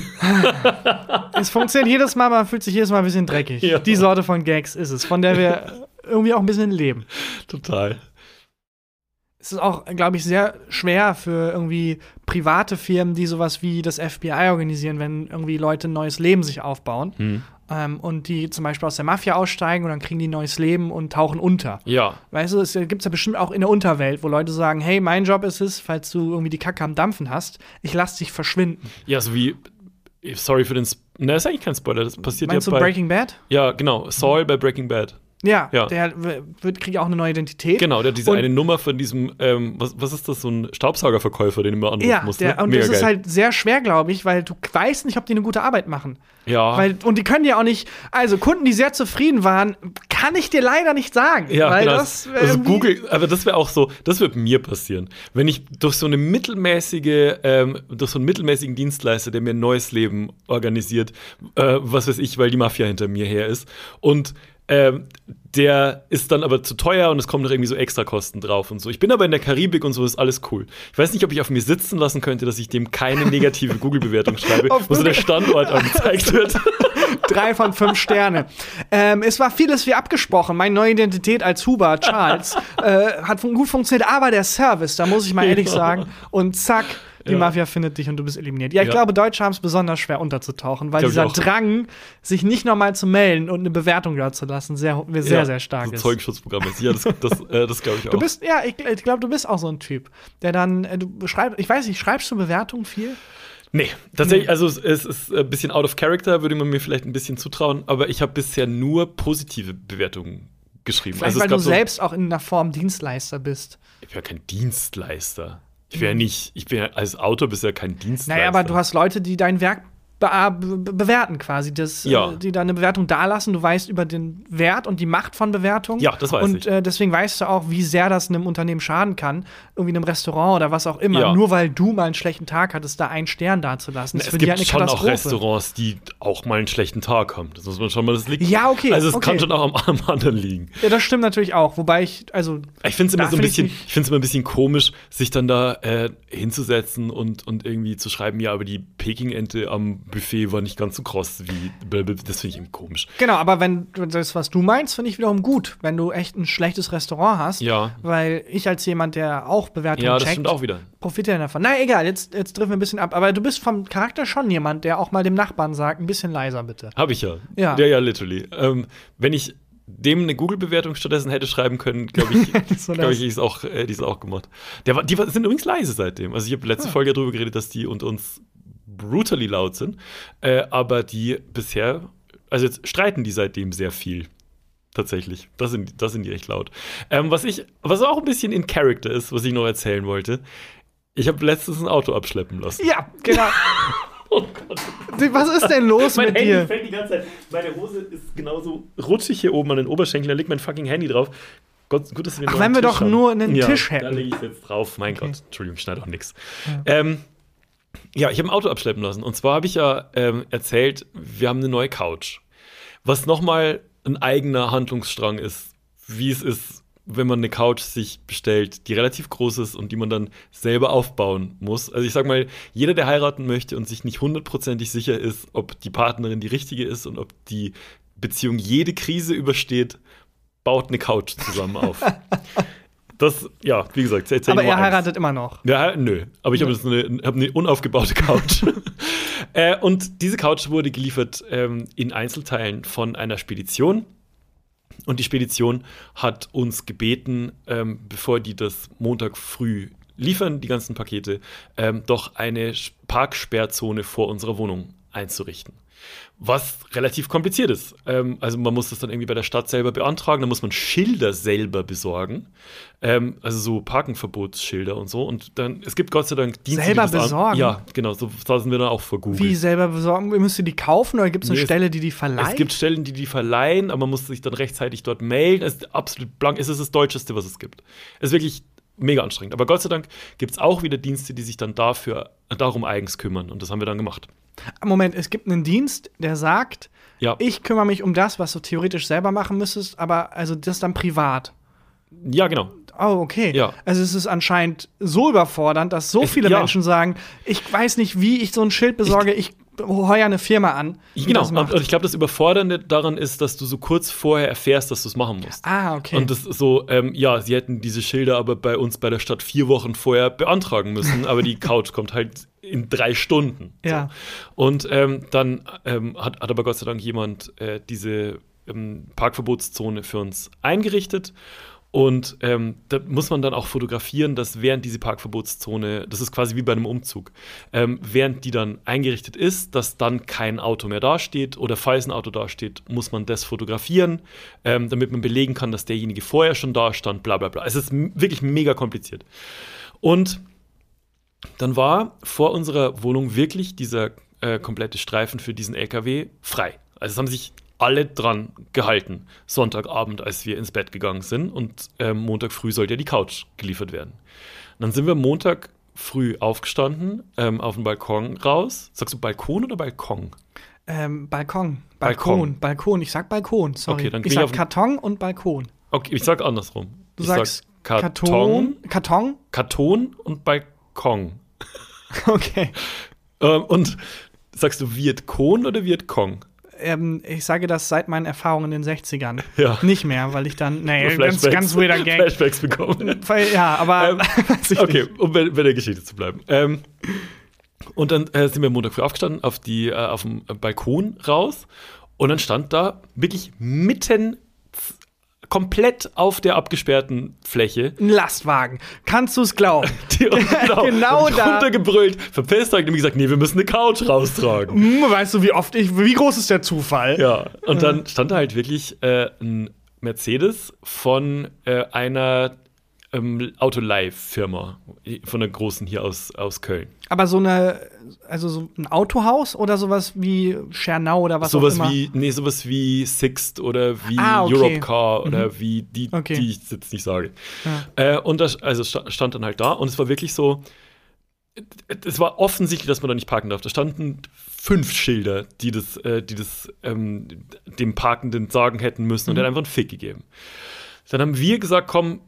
Es funktioniert jedes Mal, man fühlt sich jedes Mal ein bisschen dreckig. Ja. Die Sorte von Gags ist es, von der wir [LAUGHS] irgendwie auch ein bisschen leben. Total. Es ist auch, glaube ich, sehr schwer für irgendwie private Firmen, die sowas wie das FBI organisieren, wenn irgendwie Leute ein neues Leben sich aufbauen. Hm. Ähm, und die zum Beispiel aus der Mafia aussteigen und dann kriegen die ein neues Leben und tauchen unter. Ja, Weißt du, es gibt ja bestimmt auch in der Unterwelt, wo Leute sagen, hey, mein Job ist es, falls du irgendwie die Kacke am Dampfen hast, ich lass dich verschwinden. ja, so wie, sorry für den, Sp ne, ist eigentlich kein Spoiler, das passiert Meinst ja du bei, Breaking Bad? ja, genau, Saul bei Breaking Bad. Ja, Ja. der wird, kriegt auch eine neue Identität. Genau, der hat diese Und- eine Nummer von diesem, ähm, was, was ist das, so ein Staubsaugerverkäufer, den du immer anrufen Ja, musst. der, ne? und Mega das ist geil. halt sehr schwer, glaube ich, weil du weißt nicht, ob die eine gute Arbeit machen. ja. Weil, und die können ja auch nicht, also Kunden, die sehr zufrieden waren, kann ich dir leider nicht sagen. Ja, weil genau. das also Google, aber das wäre auch so, das wird mir passieren. Wenn ich durch so eine mittelmäßige, ähm, durch so einen mittelmäßigen Dienstleister, der mir ein neues Leben organisiert, äh, was weiß ich, weil die Mafia hinter mir her ist, und ähm, der ist dann aber zu teuer und es kommen noch irgendwie so Extrakosten drauf und so. Ich bin aber in der Karibik und so ist alles cool. Ich weiß nicht, ob ich auf mir sitzen lassen könnte, dass ich dem keine [LAUGHS] negative Google-Bewertung schreibe, Auf wo so der. Standort angezeigt [LAUGHS] wird. Drei von fünf Sterne. ähm, es war vieles wie abgesprochen. Meine neue Identität als Huber Charles [LAUGHS] äh, hat gut funktioniert, aber der Service, da muss ich mal ehrlich sagen, und zack. Die Ja. Mafia findet dich und du bist eliminiert. Ja, ich Ja. glaube, Deutsche haben es besonders schwer unterzutauchen, weil dieser. Drang, sich nicht nochmal zu melden und eine Bewertung da zu lassen, sehr, sehr, sehr stark so ist. Zeugenschutzprogramm ist. Ja, das, das, [LAUGHS] äh, das glaube ich auch. Du bist, ja, ich, ich glaube, du bist auch so ein Typ, der dann, äh, du schreibst, ich weiß nicht, schreibst du Bewertungen viel? Nee, tatsächlich, also es, es ist ein bisschen out of character, würde man mir vielleicht ein bisschen zutrauen, aber ich habe bisher nur positive Bewertungen geschrieben. Vielleicht, also weil du so, selbst auch in einer Form Dienstleister bist. Ich bin ja kein Dienstleister. Ich bin ja nicht, ich bin ja als Autor bisher kein Dienstleister. Naja, aber du hast Leute, die dein Werk be be bewerten quasi, das, Ja. äh, die da eine Bewertung dalassen. Du weißt über den Wert und die Macht von Bewertungen. Ja, das weiß und, ich. äh, deswegen weißt du auch, wie sehr das einem Unternehmen schaden kann, irgendwie einem Restaurant oder was auch immer. Ja. Nur weil du mal einen schlechten Tag hattest, da einen Stern dazulassen. Es gibt halt schon auch. Restaurants, die auch mal einen schlechten Tag haben. Das muss man schon mal, das liegt. Ja, okay, Also es okay. kann schon auch am, am anderen liegen. Ja, das stimmt natürlich auch. Wobei ich, also, Ich finde es immer so ein ich bisschen, mich- ich finde es immer ein bisschen komisch, sich dann da äh, hinzusetzen und, und irgendwie zu schreiben, ja, aber die Peking-Ente am Buffet war nicht ganz so kross wie, das finde ich irgendwie komisch. Genau, aber wenn das, was du meinst, finde ich wiederum gut, wenn du echt ein schlechtes Restaurant hast. Ja. Weil ich als jemand, der auch Bewertungen Ja, das checkt, stimmt auch wieder. profitiere davon. Na egal, jetzt, jetzt driften wir ein bisschen ab. Aber du bist vom Charakter schon jemand, der auch mal dem Nachbarn sagt, ein bisschen leiser bitte. Habe ich ja. Ja. Ja, ja, literally. Ähm, wenn ich dem eine Google-Bewertung stattdessen hätte schreiben können, glaube ich, [LAUGHS] glaube ich, ist auch, äh, die ist auch gemacht. Der, die sind übrigens leise seitdem. Also ich habe letzte Ah. Folge darüber geredet, dass die und uns brutally laut sind. Äh, aber die bisher, also jetzt streiten die seitdem sehr viel. Tatsächlich. Das sind, das sind die echt laut. Ähm, was ich, was auch ein bisschen in Character ist, was ich noch erzählen wollte. Ich habe letztens ein Auto abschleppen lassen. Ja, genau. [LAUGHS] Oh Gott. Was ist denn los Mein mit Handy dir? fällt die ganze Zeit. Meine Hose ist genauso rutschig hier oben an den Oberschenkeln. Da liegt mein fucking Handy drauf. Gott, gut, dass wir Ach, wenn wir Tisch doch haben. nur einen ja, Tisch Da hätten. lege ich es jetzt drauf. Mein Okay. Gott. Entschuldigung, ich schneide auch nichts. Ähm, ja, ich habe ein Auto abschleppen lassen. Und zwar habe ich ja ähm, erzählt, wir haben eine neue Couch. Was nochmal ein eigener Handlungsstrang ist, wie es ist, wenn man eine Couch sich bestellt, die relativ groß ist und die man dann selber aufbauen muss. Also ich sag mal, jeder, der heiraten möchte und sich nicht hundertprozentig sicher ist, ob die Partnerin die richtige ist und ob die Beziehung jede Krise übersteht, baut eine Couch zusammen auf. [LAUGHS] Das, ja, wie gesagt, erzähl Aber er eins. heiratet immer noch. Ja, nö. Aber ich habe jetzt eine, hab eine unaufgebaute Couch. [LAUGHS] äh, und diese Couch wurde geliefert ähm, in Einzelteilen von einer Spedition. Und die Spedition hat uns gebeten, ähm, bevor die das Montag früh liefern, die ganzen Pakete, ähm, doch eine Parksperrzone vor unserer Wohnung einzurichten. Was relativ kompliziert ist. Ähm, also man muss das dann irgendwie bei der Stadt selber beantragen, dann muss man Schilder selber besorgen. Ähm, also so Parkenverbotsschilder und so. Und dann, es gibt Gott sei Dank Dienste. Selber die besorgen? An ja, genau, so saßen wir dann auch vor Google. Wie selber besorgen? Müsst ihr die kaufen oder gibt es eine Nee, Stelle, die die verleiht? Es gibt Stellen, die die verleihen, aber man muss sich dann rechtzeitig dort melden. Es ist absolut blank. Es ist das Deutscheste, was es gibt. Es ist wirklich mega anstrengend. Aber Gott sei Dank gibt es auch wieder Dienste, die sich dann dafür, darum eigens kümmern. Und das haben wir dann gemacht. Moment, es gibt einen Dienst, der sagt, Ja, ich kümmere mich um das, was du theoretisch selber machen müsstest, aber also das dann privat. ja genau. Oh, okay. Ja. Also es ist anscheinend so überfordernd, dass so viele ja. Menschen sagen, ich weiß nicht, wie ich so ein Schild besorge, ich, heuer eine Firma an. Genau. Und, und ich glaube, das Überfordernde daran ist, dass du so kurz vorher erfährst, dass du es machen musst. ah, okay. Und das ist so, ähm, ja, sie hätten diese Schilder aber bei uns bei der Stadt vier Wochen vorher beantragen müssen, aber die [LAUGHS] Couch kommt halt in drei Stunden. Ja. So. Und ähm, dann ähm, hat, hat aber Gott sei Dank jemand äh, diese ähm, Parkverbotszone für uns eingerichtet. Und ähm, da muss man dann auch fotografieren, dass während diese Parkverbotszone, das ist quasi wie bei einem Umzug, ähm, während die dann eingerichtet ist, dass dann kein Auto mehr dasteht oder falls ein Auto dasteht, muss man das fotografieren, ähm, damit man belegen kann, dass derjenige vorher schon da stand, bla bla bla. Es ist wirklich mega kompliziert. Und dann war vor unserer Wohnung wirklich dieser äh, komplette Streifen für diesen LKW frei. Also es haben sich alle dran gehalten, Sonntagabend, als wir ins Bett gegangen sind und ähm, Montag früh sollte ja die Couch geliefert werden. Und dann sind wir Montag früh aufgestanden, ähm, auf den Balkon raus. Sagst du Balkon oder Balkon? ähm, Balkon. Balkon. Balkon. Balkon. Ich sag Balkon, sorry. Okay, dann ich sag auf Karton und Balkon. Okay, ich sag andersrum. Du ich sagst sag Karton. Karton? Karton und Balkon. [LAUGHS] Okay. Ähm, und sagst du Vietcon oder Vietcong? Ähm, ich sage das seit meinen Erfahrungen in den 60ern. Ja. Nicht mehr, weil ich dann, nee, [LAUGHS] ganz, ganz weirder Gag. Flashbacks bekommen. [LAUGHS] Ja, aber Ähm, [LAUGHS] okay, nicht. um bei, bei der Geschichte zu bleiben. Ähm, und dann äh, sind wir Montag früh aufgestanden, auf, die, äh, auf dem Balkon raus. Und dann stand da wirklich mitten komplett auf der abgesperrten Fläche. Ein Lastwagen. Kannst du es glauben? [LAUGHS] Die, [LAUGHS] genau, Genau ich da. runtergebrüllt. Verpisst euch. Und gesagt, nee, wir müssen eine Couch raustragen. Hm, weißt du, wie oft ich, wie groß ist der Zufall? Ja, und dann stand da halt wirklich äh, ein Mercedes von äh, einer ähm, Autoleihfirma, von der großen hier aus, aus Köln. Aber so eine, also so ein Autohaus oder sowas wie Schernau oder was sowas auch immer? wie, nee, sowas wie Sixt oder wie Ah, okay. Europcar oder wie die, Okay. die ich jetzt nicht sage. Ja. Äh, und das also sta- stand dann halt da und es war wirklich so, es war offensichtlich, dass man da nicht parken darf. Da standen fünf Schilder, die das, äh, die das ähm, dem Parkenden sagen hätten müssen und Mhm. der hat einfach einen Fick gegeben. Dann haben wir gesagt, komm,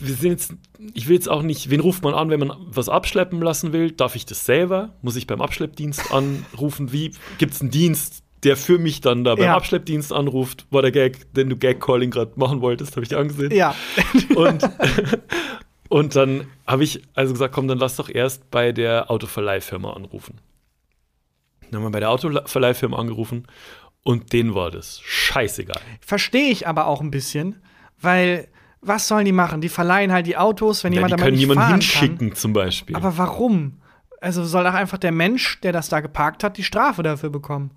wir sind jetzt, ich will jetzt auch nicht, wen ruft man an, wenn man was abschleppen lassen will? Darf ich das selber? Muss ich beim Abschleppdienst [LAUGHS] anrufen? Wie gibt es einen Dienst, der für mich dann da beim Ja. Abschleppdienst anruft? War der Gag, den du Gag-Calling gerade machen wolltest, habe ich dir angesehen. Ja. [LAUGHS] Und, und dann habe ich also gesagt, komm, dann lass doch erst bei der Autoverleihfirma anrufen. Dann haben wir bei der Autoverleihfirma angerufen und denen war das scheißegal. Verstehe ich aber auch ein bisschen, weil was sollen die machen? Die verleihen halt die Autos, wenn Ja, jemand die damit können nicht jemanden fahren hinschicken zum Beispiel. Kann. Aber warum? Also soll doch einfach der Mensch, der das da geparkt hat, die Strafe dafür bekommen.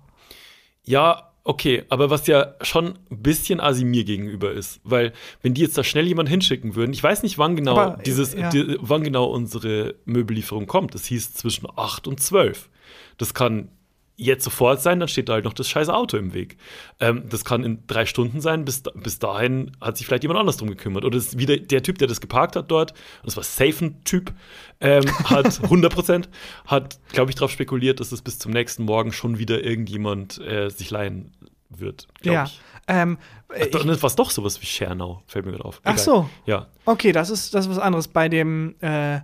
Ja, okay, aber was ja schon ein bisschen assi mir gegenüber ist, weil wenn die jetzt da schnell jemanden hinschicken würden, ich weiß nicht, wann genau Aber, dieses, ja. die, wann genau unsere Möbellieferung kommt. Das hieß zwischen 8 und 12. Das kann jetzt sofort sein, dann steht da halt noch das scheiß Auto im Weg. Ähm, das kann in drei Stunden sein, bis, bis dahin hat sich vielleicht jemand anders drum gekümmert. Oder ist wieder der Typ, der das geparkt hat dort, und das war safe ein Typ, ähm, hat [LAUGHS] 100 Prozent, hat, glaube ich, darauf spekuliert, dass es bis zum nächsten Morgen schon wieder irgendjemand äh, sich leihen wird. Ja. Ich. Ähm, Ach, dann war es doch sowas wie Schernau, fällt mir gerade auf. Ach Egal. so. Ja. Okay, das ist, das ist was anderes. Bei dem, äh,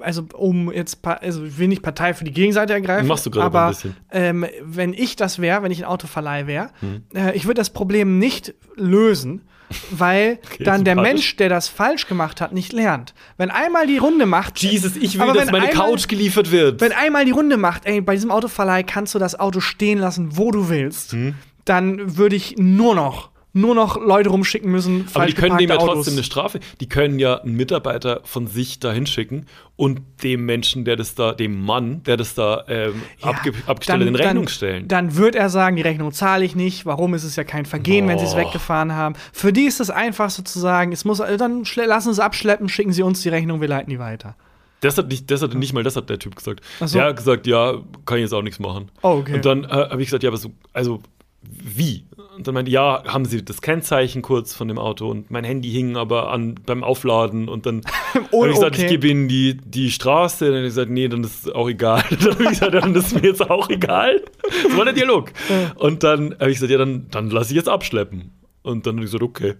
also um jetzt, also ich will nicht Partei für die Gegenseite ergreifen. Machst du gerade aber ein bisschen. Ähm, wenn ich das wäre, wenn ich ein Autoverleih wäre, Hm. äh, ich würde das Problem nicht lösen, weil [LAUGHS] Okay, dann der. Mensch, der das falsch gemacht hat, nicht lernt. Wenn einmal die Runde macht, Jesus, ich will, dass meine einmal- Couch geliefert wird. wenn einmal die Runde macht, ey, bei diesem Autoverleih kannst du das Auto stehen lassen, wo du willst, Hm. dann würde ich nur noch nur noch Leute rumschicken müssen. Aber die können dem ja trotzdem eine Strafe. Die können ja einen Mitarbeiter von sich da hinschicken und dem Menschen, der das da, dem Mann, der das da ähm, Ja, abge abgestellt hat, in Rechnung stellen. Dann wird er sagen, die Rechnung zahle ich nicht. Warum ist es ja kein Vergehen, wenn sie es weggefahren haben? Für die ist es einfach sozusagen, es muss, äh, dann lassen sie es abschleppen, schicken sie uns die Rechnung, wir leiten die weiter. Das hat nicht, das hat nicht mal das hat der Typ gesagt. So. Der hat gesagt, ja, kann ich jetzt auch nichts machen. Oh, okay. Und dann äh, habe ich gesagt, ja, aber so, also wie? Und dann meinte, ja, haben Sie das Kennzeichen kurz von dem Auto und mein Handy hing aber an beim Aufladen und dann [LAUGHS] Oh, habe ich gesagt, okay. ich gebe Ihnen die, die Straße. Dann habe ich gesagt, nee, dann ist auch egal. [LAUGHS] dann habe ich gesagt, dann ist mir jetzt auch egal. Das war der Dialog. Und dann habe ich gesagt, ja, dann, dann lasse ich jetzt abschleppen. Und dann habe ich gesagt, okay.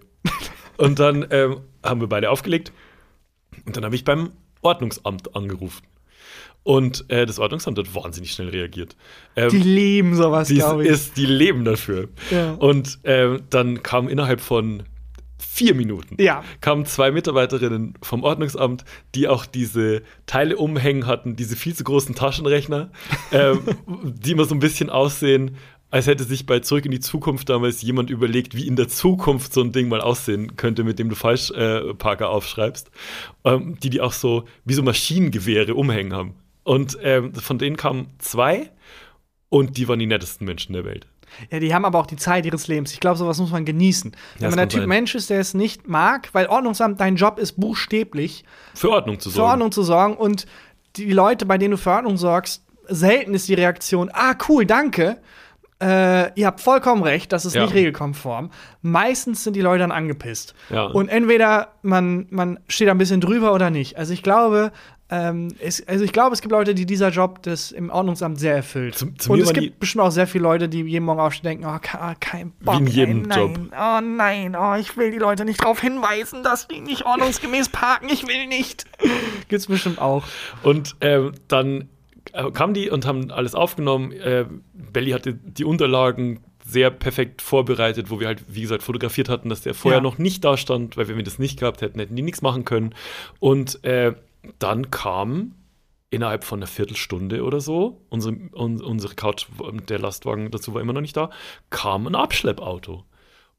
Und dann ähm, haben wir beide aufgelegt. Und dann habe ich beim Ordnungsamt angerufen. Und äh, das Ordnungsamt hat wahnsinnig schnell reagiert. Ähm, Die lieben sowas, glaube ich. ist, die leben dafür. Ja. Und ähm, dann kamen innerhalb von vier Minuten Ja. kamen zwei Mitarbeiterinnen vom Ordnungsamt, die auch diese Teile umhängen hatten, diese viel zu großen Taschenrechner, [LAUGHS] ähm, die immer so ein bisschen aussehen, als hätte sich bei Zurück in die Zukunft damals jemand überlegt, wie in der Zukunft so ein Ding mal aussehen könnte, mit dem du Falschparker äh, Parker aufschreibst, ähm, die die auch so wie so Maschinengewehre umhängen haben. Und ähm, von denen kamen zwei und die waren die nettesten Menschen der Welt. Ja, die haben aber auch die Zeit ihres Lebens. Ich glaube, sowas muss man genießen. das Wenn man der Typ sein. Mensch ist, der es nicht mag, weil Ordnungsamt, dein Job ist buchstäblich, Für Ordnung zu für sorgen. Ordnung zu sorgen und die Leute, bei denen du für Ordnung sorgst, selten ist die Reaktion, ah, cool, danke. Äh, ihr habt vollkommen recht, das ist Ja. nicht regelkonform. Meistens sind die Leute dann angepisst. Ja. Und entweder man, man steht da ein bisschen drüber oder nicht. Also ich glaube, ähm, es, also ich glaube, es gibt Leute, die dieser Job das im Ordnungsamt sehr erfüllt. Zu- zu Und es gibt bestimmt auch sehr viele Leute, die jeden Morgen aufstehen und denken, oh, ke- kein Bock. in jedem nein. Job. Oh nein, oh, ich will die Leute nicht darauf hinweisen, dass die nicht ordnungsgemäß parken. Ich will nicht. [LAUGHS] Gibt's bestimmt auch. Und ähm, dann äh, kamen die und haben alles aufgenommen. Äh, Belly hatte die Unterlagen sehr perfekt vorbereitet, wo wir halt, wie gesagt, fotografiert hatten, dass der vorher Ja. noch nicht da stand, weil wenn wir das nicht gehabt hätten, hätten die nichts machen können. Und äh, dann kam innerhalb von einer Viertelstunde oder so, unsere, un, unsere Couch, der Lastwagen dazu war immer noch nicht da, kam ein Abschleppauto.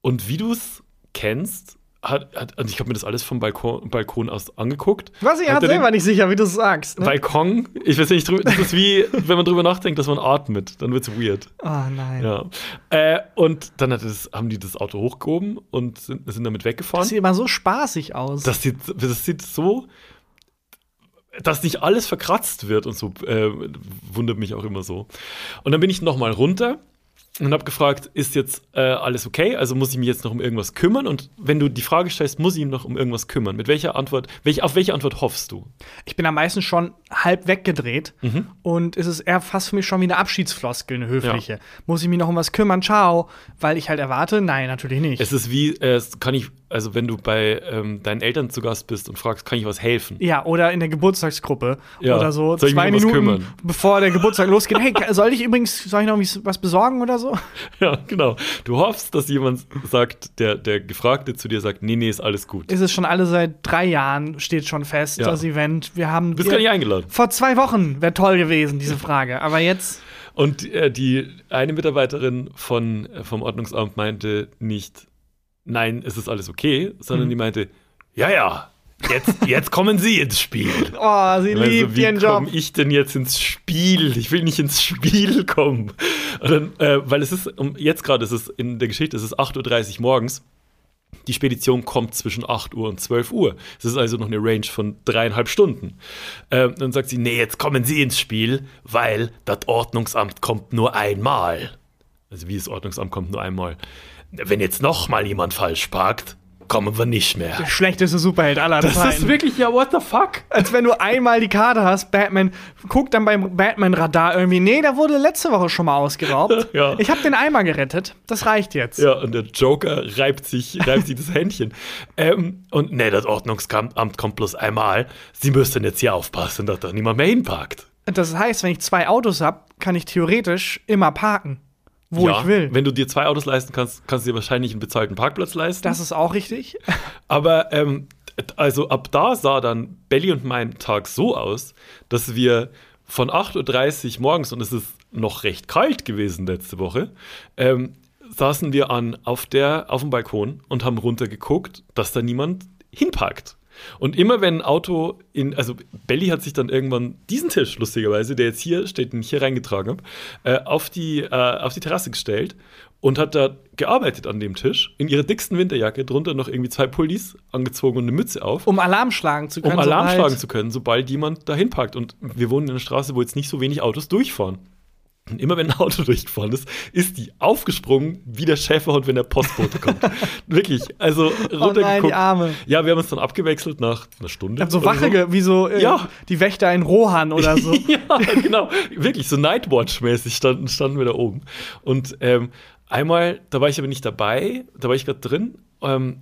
Und wie du es kennst, hat, hat, also ich habe mir das alles vom Balkon, Balkon aus angeguckt. Was ich den- selber nicht sicher, wie du es sagst. Ne? Balkon, ich weiß nicht, das ist wie, [LAUGHS] wenn man drüber nachdenkt, dass man atmet, dann wird's weird. Oh nein. Ja. Äh, und dann hat es, haben die das Auto hochgehoben und sind, sind damit Das weggefahren. sieht immer so spaßig aus. Das sieht, das sieht so, dass nicht alles verkratzt wird und so, äh, wundert mich auch immer so. Und dann bin ich noch mal runter und habe gefragt, ist jetzt äh, alles okay? Also muss ich mich jetzt noch um irgendwas kümmern? Und wenn du die Frage stellst, muss ich mich noch um irgendwas kümmern? Mit welcher Antwort, welch, auf welche Antwort hoffst du? Ich bin am meisten schon halb weggedreht Mhm. und es ist eher fast für mich schon wie eine Abschiedsfloskel, eine höfliche. Muss ich mich noch um was kümmern? Ciao. Weil ich halt erwarte? Nein, natürlich nicht. Es ist wie, äh, es kann ich, also wenn du bei ähm, deinen Eltern zu Gast bist und fragst, kann ich was helfen? ja, oder in der Geburtstagsgruppe Ja. oder so. Soll zwei Minuten kümmern? bevor der Geburtstag [LAUGHS] losgeht. Hey, soll ich übrigens, soll ich noch was besorgen oder so? [LAUGHS] Ja, genau. Du hoffst, dass jemand sagt, der, der Gefragte zu dir sagt, nee, nee, ist alles gut. Ist es schon alle seit drei Jahren, steht schon fest, Ja. das Event. Wir haben. Du bist gar nicht eingeladen. vor zwei Wochen wäre toll gewesen, diese Frage. Aber jetzt. Und äh, die eine Mitarbeiterin von, äh, vom Ordnungsamt meinte nicht, nein, es ist alles okay, sondern Mhm. die meinte, ja, ja, jetzt, jetzt kommen Sie ins Spiel. [LAUGHS] Oh, sie Also, liebt wie ihren Job. komme ich denn jetzt ins Spiel? Ich will nicht ins Spiel kommen. Dann, äh, weil es ist, um, jetzt gerade ist es in der Geschichte, es ist 8.30 Uhr morgens. Die Spedition kommt zwischen 8 Uhr und 12 Uhr. Es ist also noch eine Range von dreieinhalb Stunden. Ähm, dann sagt sie, nee, jetzt kommen Sie ins Spiel, weil das Ordnungsamt kommt nur einmal. Also wie das Ordnungsamt kommt nur einmal. Wenn jetzt noch mal jemand falsch parkt, kommen wir nicht mehr. Der schlechteste Superheld aller Das Zeiten. ist wirklich, ja, what the fuck? Als wenn du einmal die Karte hast, Batman, guck dann beim Batman-Radar irgendwie, nee, der wurde letzte Woche schon mal ausgeraubt. [LAUGHS] Ja. Ich habe den einmal gerettet. Das reicht jetzt. Ja, und der Joker reibt sich, reibt sich das Händchen. Ähm, und nee, das Ordnungsamt kommt bloß einmal. Sie müssen jetzt hier aufpassen, dass da niemand mehr hinparkt. Das heißt, wenn ich zwei Autos habe, kann ich theoretisch immer parken, wo ja, ich will. Wenn du dir zwei Autos leisten kannst, kannst du dir wahrscheinlich einen bezahlten Parkplatz leisten. Das ist auch richtig. [LAUGHS] Aber ähm, also ab da sah dann Belly und mein Tag so aus, dass wir von 8.30 Uhr morgens, und es ist noch recht kalt gewesen letzte Woche, ähm, saßen wir an auf, der, auf dem Balkon und haben runtergeguckt, dass da niemand hinparkt. Und immer wenn ein Auto in, also Belly hat sich dann irgendwann diesen Tisch, lustigerweise, der jetzt hier steht, den ich hier reingetragen habe, äh, auf, die, äh, auf die Terrasse gestellt und hat da gearbeitet an dem Tisch, in ihrer dicksten Winterjacke, drunter noch irgendwie zwei Pullis angezogen und eine Mütze auf. Um Alarm schlagen zu können. Um Alarm sobald- schlagen zu können, sobald jemand dahin parkt. Und wir wohnen in einer Straße, wo jetzt nicht so wenig Autos durchfahren. Und immer wenn ein Auto [LAUGHS] durchgefahren ist, ist die aufgesprungen wie der Schäferhund, wenn der Postbote kommt. [LAUGHS] Wirklich. Also Oh runtergeguckt. nein, die Arme. Ja, wir haben uns dann abgewechselt nach einer Stunde. Ich hab so Wache, ge- wie so äh, Ja. die Wächter in Rohan oder so. [LAUGHS] ja, genau. Wirklich, so Nightwatch-mäßig standen, standen wir da oben. Und ähm, einmal, da war ich aber nicht dabei, da war ich gerade drin, ähm,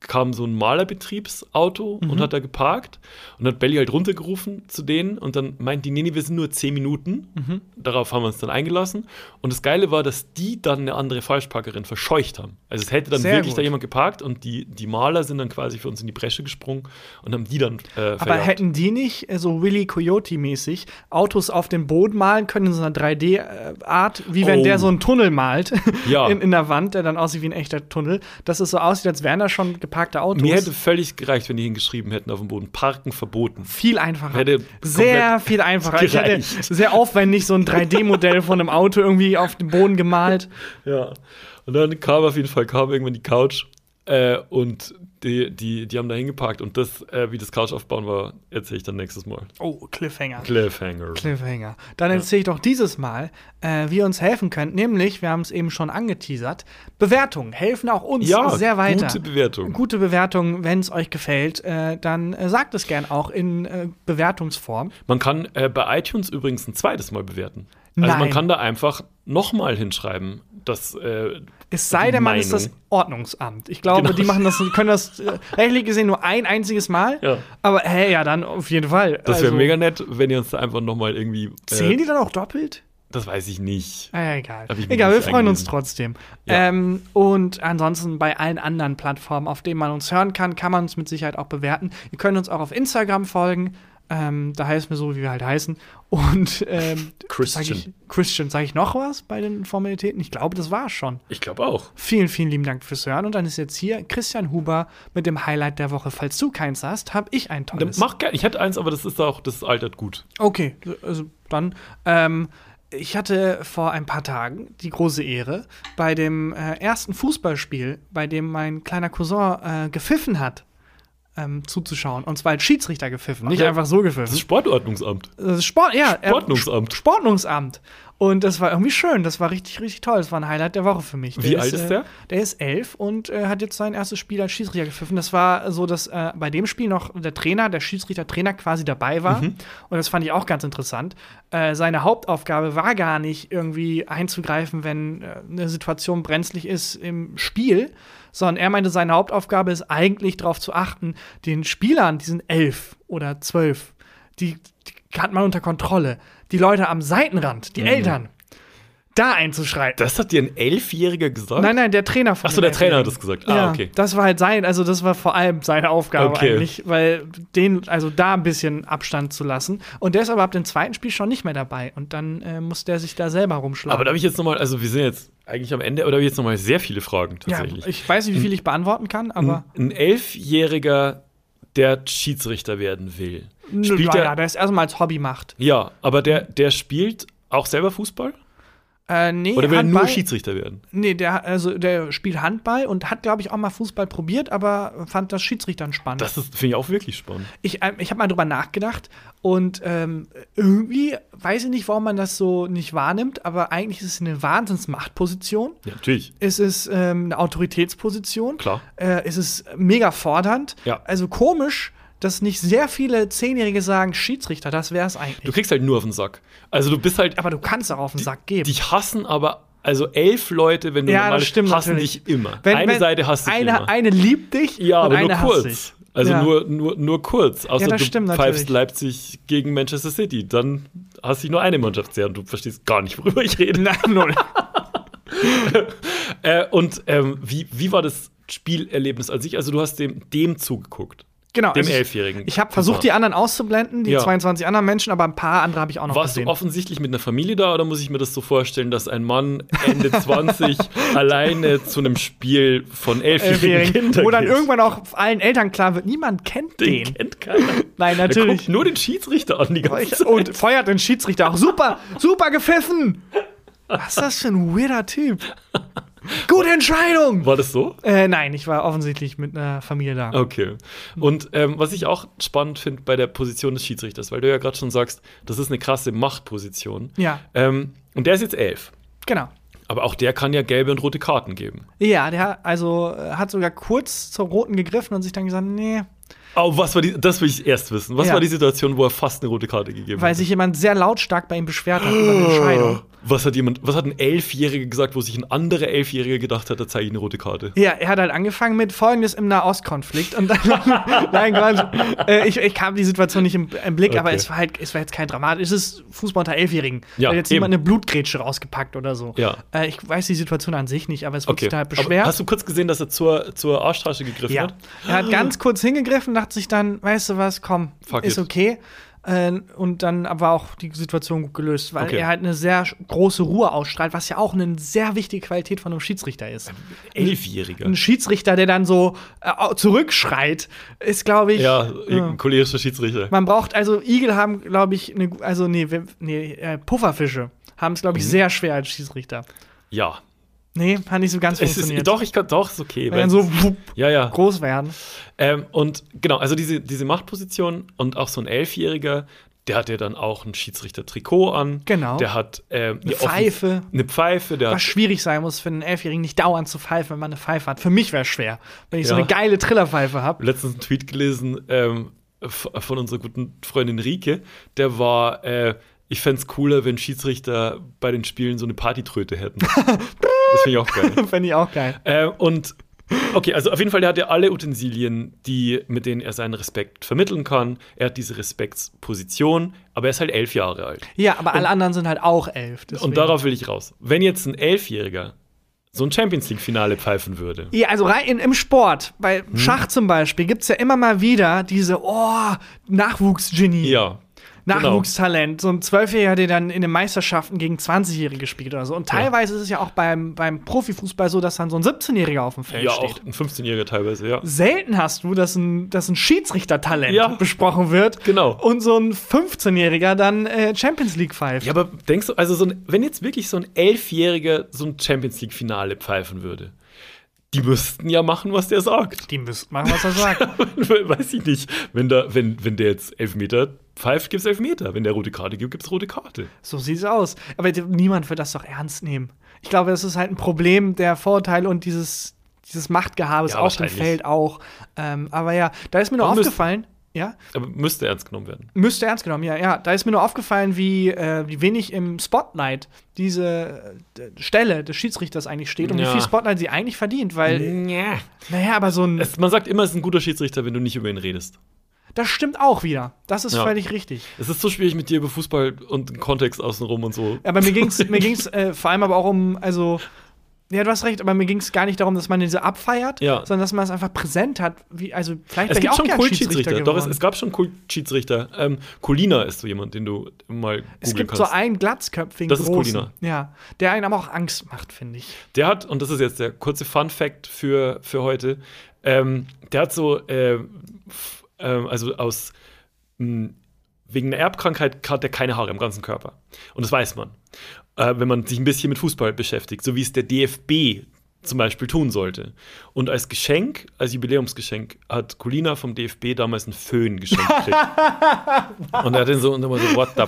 kam so ein Malerbetriebsauto Mhm. und hat da geparkt und hat Belly halt runtergerufen zu denen und dann meinten die, nee, nee, wir sind nur zehn Minuten. Mhm. Darauf haben wir uns dann eingelassen. Und das Geile war, dass die dann eine andere Falschparkerin verscheucht haben. Also es hätte dann Sehr wirklich gut. da jemand geparkt und die, die Maler sind dann quasi für uns in die Bresche gesprungen und haben die dann äh, Aber hätten die nicht äh, so Willy Coyote-mäßig Autos auf dem Boden malen können in so einer 3D-Art, wie wenn Oh. der so einen Tunnel malt Ja. [LAUGHS] in, in der Wand, der dann aussieht wie ein echter Tunnel, dass es so aussieht, als wären da schon geparkte Autos. Mir hätte völlig gereicht, wenn die hingeschrieben hätten auf dem Boden, Parken verboten. viel einfacher. Hätte Sehr viel einfacher. Ich hätte gereicht. sehr aufwendig so ein 3D-Modell von einem Auto irgendwie auf dem Boden gemalt. Ja. Und dann kam auf jeden Fall kam irgendwann die Couch äh, und die, die, die haben da hingeparkt. Und das, äh, wie das Couch aufbauen war, erzähle ich dann nächstes Mal. Oh, Cliffhanger. Cliffhanger. Cliffhanger. Dann erzähle ich doch dieses Mal, äh, wie ihr uns helfen könnt. Nämlich, wir haben es eben schon angeteasert, Bewertungen helfen auch uns Ja, sehr weiter. gute Bewertung. Gute Bewertungen, wenn es euch gefällt, äh, dann äh, sagt es gern auch in äh, Bewertungsform. Man kann äh, bei iTunes übrigens ein zweites Mal bewerten. Also man Nein. kann da einfach nochmal hinschreiben, dass äh, Es sei denn, man ist das. Ordnungsamt. Ich glaube, Genau. die machen das, können das äh, rechtlich gesehen nur ein einziges Mal. Ja. Aber hey, ja, dann auf jeden Fall. Das wäre Also, mega nett, wenn ihr uns da einfach nochmal irgendwie. Äh, Zählen die dann auch doppelt? Das weiß ich nicht. Ah, ja, egal. Egal, wir freuen uns trotzdem. Ja. Ähm, und ansonsten bei allen anderen Plattformen, auf denen man uns hören kann, kann man uns mit Sicherheit auch bewerten. Ihr könnt uns auch auf Instagram folgen. Ähm, da heißen wir so, wie wir halt heißen. Und ähm, [LAUGHS] Christian. Sag ich, Christian, sage ich noch was bei den Formalitäten? Ich glaube, das war's schon. Ich glaube auch. Vielen, vielen lieben Dank fürs Hören. Und dann ist jetzt hier Christian Huber mit dem Highlight der Woche. Falls du keins hast, habe ich ein tolles. Mach gerne. Ich hätte eins, aber das ist auch, das altert gut. Okay, also dann. Ähm, ich hatte vor ein paar Tagen die große Ehre, bei dem äh, ersten Fußballspiel, bei dem mein kleiner Cousin äh, gepfiffen hat, ähm, zuzuschauen. Und zwar als Schiedsrichter gepfiffen, nicht ja. einfach so Das ist gepfiffen. Sportordnungsamt. Das ist Sport, ja. äh, Sportnungsamt. Sportnungsamt. Und das war irgendwie schön. Das war richtig, richtig toll. Das war ein Highlight der Woche für mich. Wie alt ist äh, der? Der ist elf und äh, hat jetzt sein erstes Spiel als Schiedsrichter gepfiffen. Das war so, dass äh, bei dem Spiel noch der Trainer, der Schiedsrichter-Trainer quasi dabei war. Mhm. Und das fand ich auch ganz interessant. Äh, seine Hauptaufgabe war gar nicht irgendwie einzugreifen, wenn äh, eine Situation brenzlig ist im Spiel, sondern er meinte, seine Hauptaufgabe ist eigentlich darauf zu achten, den Spielern, die sind elf oder zwölf, die, die hat man unter Kontrolle. Die Leute am Seitenrand, Mhm. die Eltern, da einzuschreiten. Das hat dir ein Elfjähriger gesagt? Nein, nein, der Trainer von Ach so, den der Trainer hat das gesagt. Ah, ja, okay. Das war halt sein, also das war vor allem seine Aufgabe Okay. eigentlich, weil den, also da ein bisschen Abstand zu lassen. Und der ist aber ab dem zweiten Spiel schon nicht mehr dabei. Und dann äh, muss der sich da selber rumschlagen. Aber da habe ich jetzt nochmal, also wir sind jetzt eigentlich am Ende, oder habe ich jetzt nochmal sehr viele Fragen ja, tatsächlich. ich weiß nicht, wie viel ich beantworten kann, aber ein Elfjähriger, der Schiedsrichter werden will. Spielt naja, der, der ist erstmal als Hobby macht. ja, aber der, der spielt auch selber Fußball? Äh, nee, Oder will er nur Handball- Schiedsrichter werden? Nee, der, also, der spielt Handball und hat, glaube ich, auch mal Fußball probiert, aber fand das Schiedsrichtern spannend. Das ist- finde ich auch wirklich spannend. ich, ähm, ich habe mal drüber nachgedacht und ähm, irgendwie weiß ich nicht, warum man das so nicht wahrnimmt, aber eigentlich ist es eine Wahnsinnsmachtposition. Ja, natürlich. Es ist ähm, eine Autoritätsposition. Klar. Äh, es ist mega fordernd. Ja. Also komisch, dass nicht sehr viele Zehnjährige sagen, Schiedsrichter, das wäre es eigentlich. Du kriegst halt nur auf den Sack. Also du bist halt, aber du kannst auch auf den Sack geben. dich hassen aber, also elf Leute, wenn du ja, normal stimmt hassen natürlich. dich immer. Wenn- eine wenn Seite hasst dich eine, immer. Eine liebt dich ja, aber eine nur kurz. dich. Also Ja. nur, nur, nur kurz. Außer das du stimmt pfeifst natürlich. Leipzig gegen Manchester City. Dann hast du nur eine Mannschaft sehr und du verstehst gar nicht, worüber ich rede. Nein, null. [LAUGHS] Äh, und ähm, wie, wie war das Spielerlebnis an sich? Also du hast dem, dem zugeguckt. Genau. Dem also ich- Elfjährigen. Ich habe versucht, die anderen auszublenden, die Ja. 22 anderen Menschen, aber ein paar andere habe ich auch noch Warst du gesehen. offensichtlich mit einer Familie da oder muss ich mir das so vorstellen, dass ein Mann Ende 20 [LAUGHS] alleine zu einem Spiel von elfjährigen Kindern wo dann geht? irgendwann auch allen Eltern klar wird, niemand kennt den. den kennt keiner. [LAUGHS] Nein, Der natürlich. guckt nur den Schiedsrichter an die ganze Zeit. Und feuert den Schiedsrichter auch. Super, super gepfiffen. [LAUGHS] Was ist das für ein weirder Typ? Gute Entscheidung. War das so? Äh, nein, ich war offensichtlich mit einer Familie da. Okay. Und ähm, was ich auch spannend finde bei der Position des Schiedsrichters, weil du ja gerade schon sagst, das ist eine krasse Machtposition. Ja. Ähm, und der ist jetzt elf. Genau. Aber auch der kann ja gelbe und rote Karten geben. Ja, der also hat sogar kurz zur roten gegriffen und sich dann gesagt, nee, Oh, was war die, das will ich erst wissen. Was Ja. war die Situation, wo er fast eine rote Karte gegeben weil hat? sich jemand sehr lautstark bei ihm beschwert hat über eine Entscheidung. [GASPS] Was hat jemand, was hat ein Elfjähriger gesagt, wo sich ein anderer Elfjähriger gedacht hat, da zeige ich eine rote Karte? Ja, er hat halt angefangen mit Folgendes im Nahostkonflikt und dann, [LAUGHS] nein, Quatsch. Äh, ich, ich habe die Situation nicht im, im Blick, aber Okay. es war halt, es war jetzt kein Dramatik. Es ist Fußball unter Elfjährigen. Ja, da hat jetzt eben. jemand eine Blutgrätsche rausgepackt oder so. Ja. Äh, ich weiß die Situation an sich nicht, aber es wird Okay. sich da halt Aber beschwert. hast du kurz gesehen, dass er zur, zur Arschtasche gegriffen ja. hat? Er hat ganz kurz hingegriffen, dachte sich dann, weißt du was, komm, Fuck ist it. okay. Äh, und dann war auch die Situation gut gelöst, weil Okay. er halt eine sehr große Ruhe ausstrahlt, was ja auch eine sehr wichtige Qualität von einem Schiedsrichter ist. Elfjähriger. Ein Schiedsrichter, der dann so äh, zurückschreit, ist, glaube ich. Ja, irgendein cholerischer Schiedsrichter. Man braucht, also Igel haben, glaube ich, eine, also nee, nee äh, Pufferfische haben es, glaube ich, Mhm. sehr schwer als Schiedsrichter. Ja. Nee, hat nicht so ganz Es ist, funktioniert. doch, ich kann, doch, ist okay. Weil dann so wupp, ja, ja. groß werden. Ähm, und genau, also diese, diese Machtposition und auch so ein Elfjähriger, der hat ja dann auch ein Schiedsrichter-Trikot an. Genau. Der hat ähm, Eine Pfeife. Eine Pfeife, der Was schwierig sein muss für einen Elfjährigen, nicht dauernd zu pfeifen, wenn man eine Pfeife hat. Für mich wäre es schwer, wenn ich so Ja. eine geile Trillerpfeife habe. letztens einen Tweet gelesen ähm, von unserer guten Freundin Rike. Der war, äh, ich fände es cooler, wenn Schiedsrichter bei den Spielen so eine Partytröte hätten. [LAUGHS] das finde ich auch geil. [LAUGHS] Fände ich auch geil. Äh, und okay, also auf jeden Fall, der hat ja alle Utensilien, die, mit denen er seinen Respekt vermitteln kann. Er hat diese Respektsposition, aber er ist halt elf Jahre alt. Ja, aber alle anderen sind halt auch elf. deswegen. Und darauf will ich raus. Wenn jetzt ein Elfjähriger so ein Champions League-Finale pfeifen würde. Ja, also rein in, im Sport, bei Hm. Schach zum Beispiel, gibt es ja immer mal wieder diese, oh, Nachwuchsgenie. Ja. Genau. Nachwuchstalent, so ein Zwölfjähriger, der dann in den Meisterschaften gegen 20-Jährige spielt oder so. Und teilweise ist es ja auch beim, beim Profifußball so, dass dann so ein 17-Jähriger auf dem Feld Ja, steht. auch ein 15-Jähriger teilweise, ja. Selten hast du, dass ein, dass ein Schiedsrichtertalent Ja. besprochen wird Genau. und so ein 15-Jähriger dann äh, Champions League pfeift. Ja, aber denkst du, also so ein, wenn jetzt wirklich so ein Elfjähriger so ein Champions League-Finale pfeifen würde, die müssten ja machen, was der sagt. Die müssten machen, was er sagt. [LAUGHS] Weiß ich nicht. Wenn, da, wenn, wenn der jetzt Elfmeter pfeift, gibt es Elfmeter. Wenn der rote Karte gibt, gibt es rote Karte. so sieht's aus. Aber niemand wird das doch ernst nehmen. Ich glaube, das ist halt ein Problem der Vorurteile und dieses, dieses Machtgehabes Ja, auf dem. Feld auch. Ähm, aber ja, da ist mir nur müsst- aufgefallen, ja, Aber müsste ernst genommen werden. müsste ernst genommen, ja, ja. Da ist mir nur aufgefallen, wie, äh, wie wenig im Spotlight diese äh, Stelle des Schiedsrichters eigentlich steht und Ja. wie viel Spotlight sie eigentlich verdient, weil, Ja. naja, aber so ein. Es, man sagt immer, es ist ein guter Schiedsrichter, wenn du nicht über ihn redest. Das stimmt auch wieder. Das ist Ja. völlig richtig. Es ist so schwierig mit dir über Fußball und den Kontext außenrum und so. Aber mir ging's, mir ging's äh, vor allem aber auch um, also, ja, du hast recht, aber mir ging's gar nicht darum, dass man diese abfeiert, Ja. sondern dass man es einfach präsent hat. Wie, also, vielleicht Es gibt auch schon Kultschiedsrichter. Doch, es, es gab schon Kultschiedsrichter. Ähm, Colina ist so jemand, den du mal googeln Es gibt kannst. so einen glatzköpfigen Das ist großen, Colina. ja, der einen aber auch Angst macht, finde ich. Der hat, und das ist jetzt der kurze Fun-Fact für, für heute, ähm, der hat so, äh, ähm, also aus, wegen einer Erbkrankheit hat er keine Haare im ganzen Körper. Und das weiß man, äh, wenn man sich ein bisschen mit Fußball beschäftigt, so wie es der DFB zum Beispiel tun sollte. Und als Geschenk, als Jubiläumsgeschenk, hat Colina vom DFB damals einen Föhn geschenkt gekriegt. [LAUGHS] und er hat den so, und immer so, what the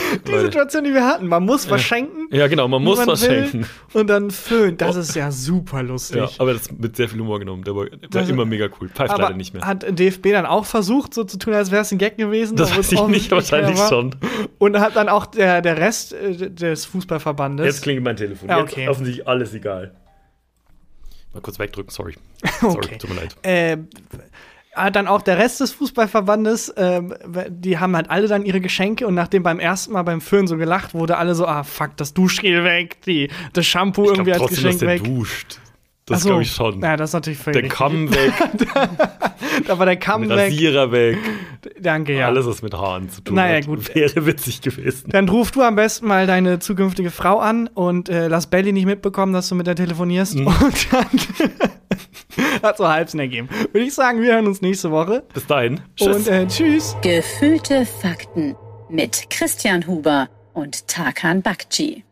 fuck, Die Leute. Situation, die wir hatten, man muss was schenken. Ja, genau, man muss wie was schenken. Und dann föhnt. Das ist ja super lustig. Ja, aber das mit sehr viel Humor genommen. Der war, der war Das- immer mega cool. Pfeift aber leider nicht mehr. hat DFB dann auch versucht, so zu tun, als wäre es ein Gag gewesen? Das weiß ich nicht, wahrscheinlich schon. Und hat dann auch der, der Rest äh, des Fußballverbandes. Jetzt klingelt mein Telefon. Ja, Jetzt okay. offensichtlich alles egal. Mal kurz wegdrücken, sorry. [LAUGHS] Sorry, Okay. tut mir leid. äh, dann auch der Rest des Fußballverbandes, ähm, die haben halt alle dann ihre Geschenke und nachdem beim ersten Mal beim Föhn so gelacht wurde, alle so, ah fuck, das Duschgel weg, die, das Shampoo Ich irgendwie als trotzdem, dass Geschenk der weg. duscht. Das so. glaube ich schon. Ja, das ist natürlich völlig der. Kamm [LAUGHS] weg. da war der Kamm weg. Rasierer weg. Danke, ja. Alles, was mit Haaren zu tun Naja, hat. gut. Wäre witzig gewesen. Dann ruf du am besten mal deine zukünftige Frau an und äh, lass Belly nicht mitbekommen, dass du mit der telefonierst. Mhm. Und dann [LAUGHS] hat so Halbsen ergeben. Würde ich sagen, wir hören uns nächste Woche. Bis dahin. Und äh, tschüss. Gefühlte Fakten mit Christian Huber und Tarkan Bakci.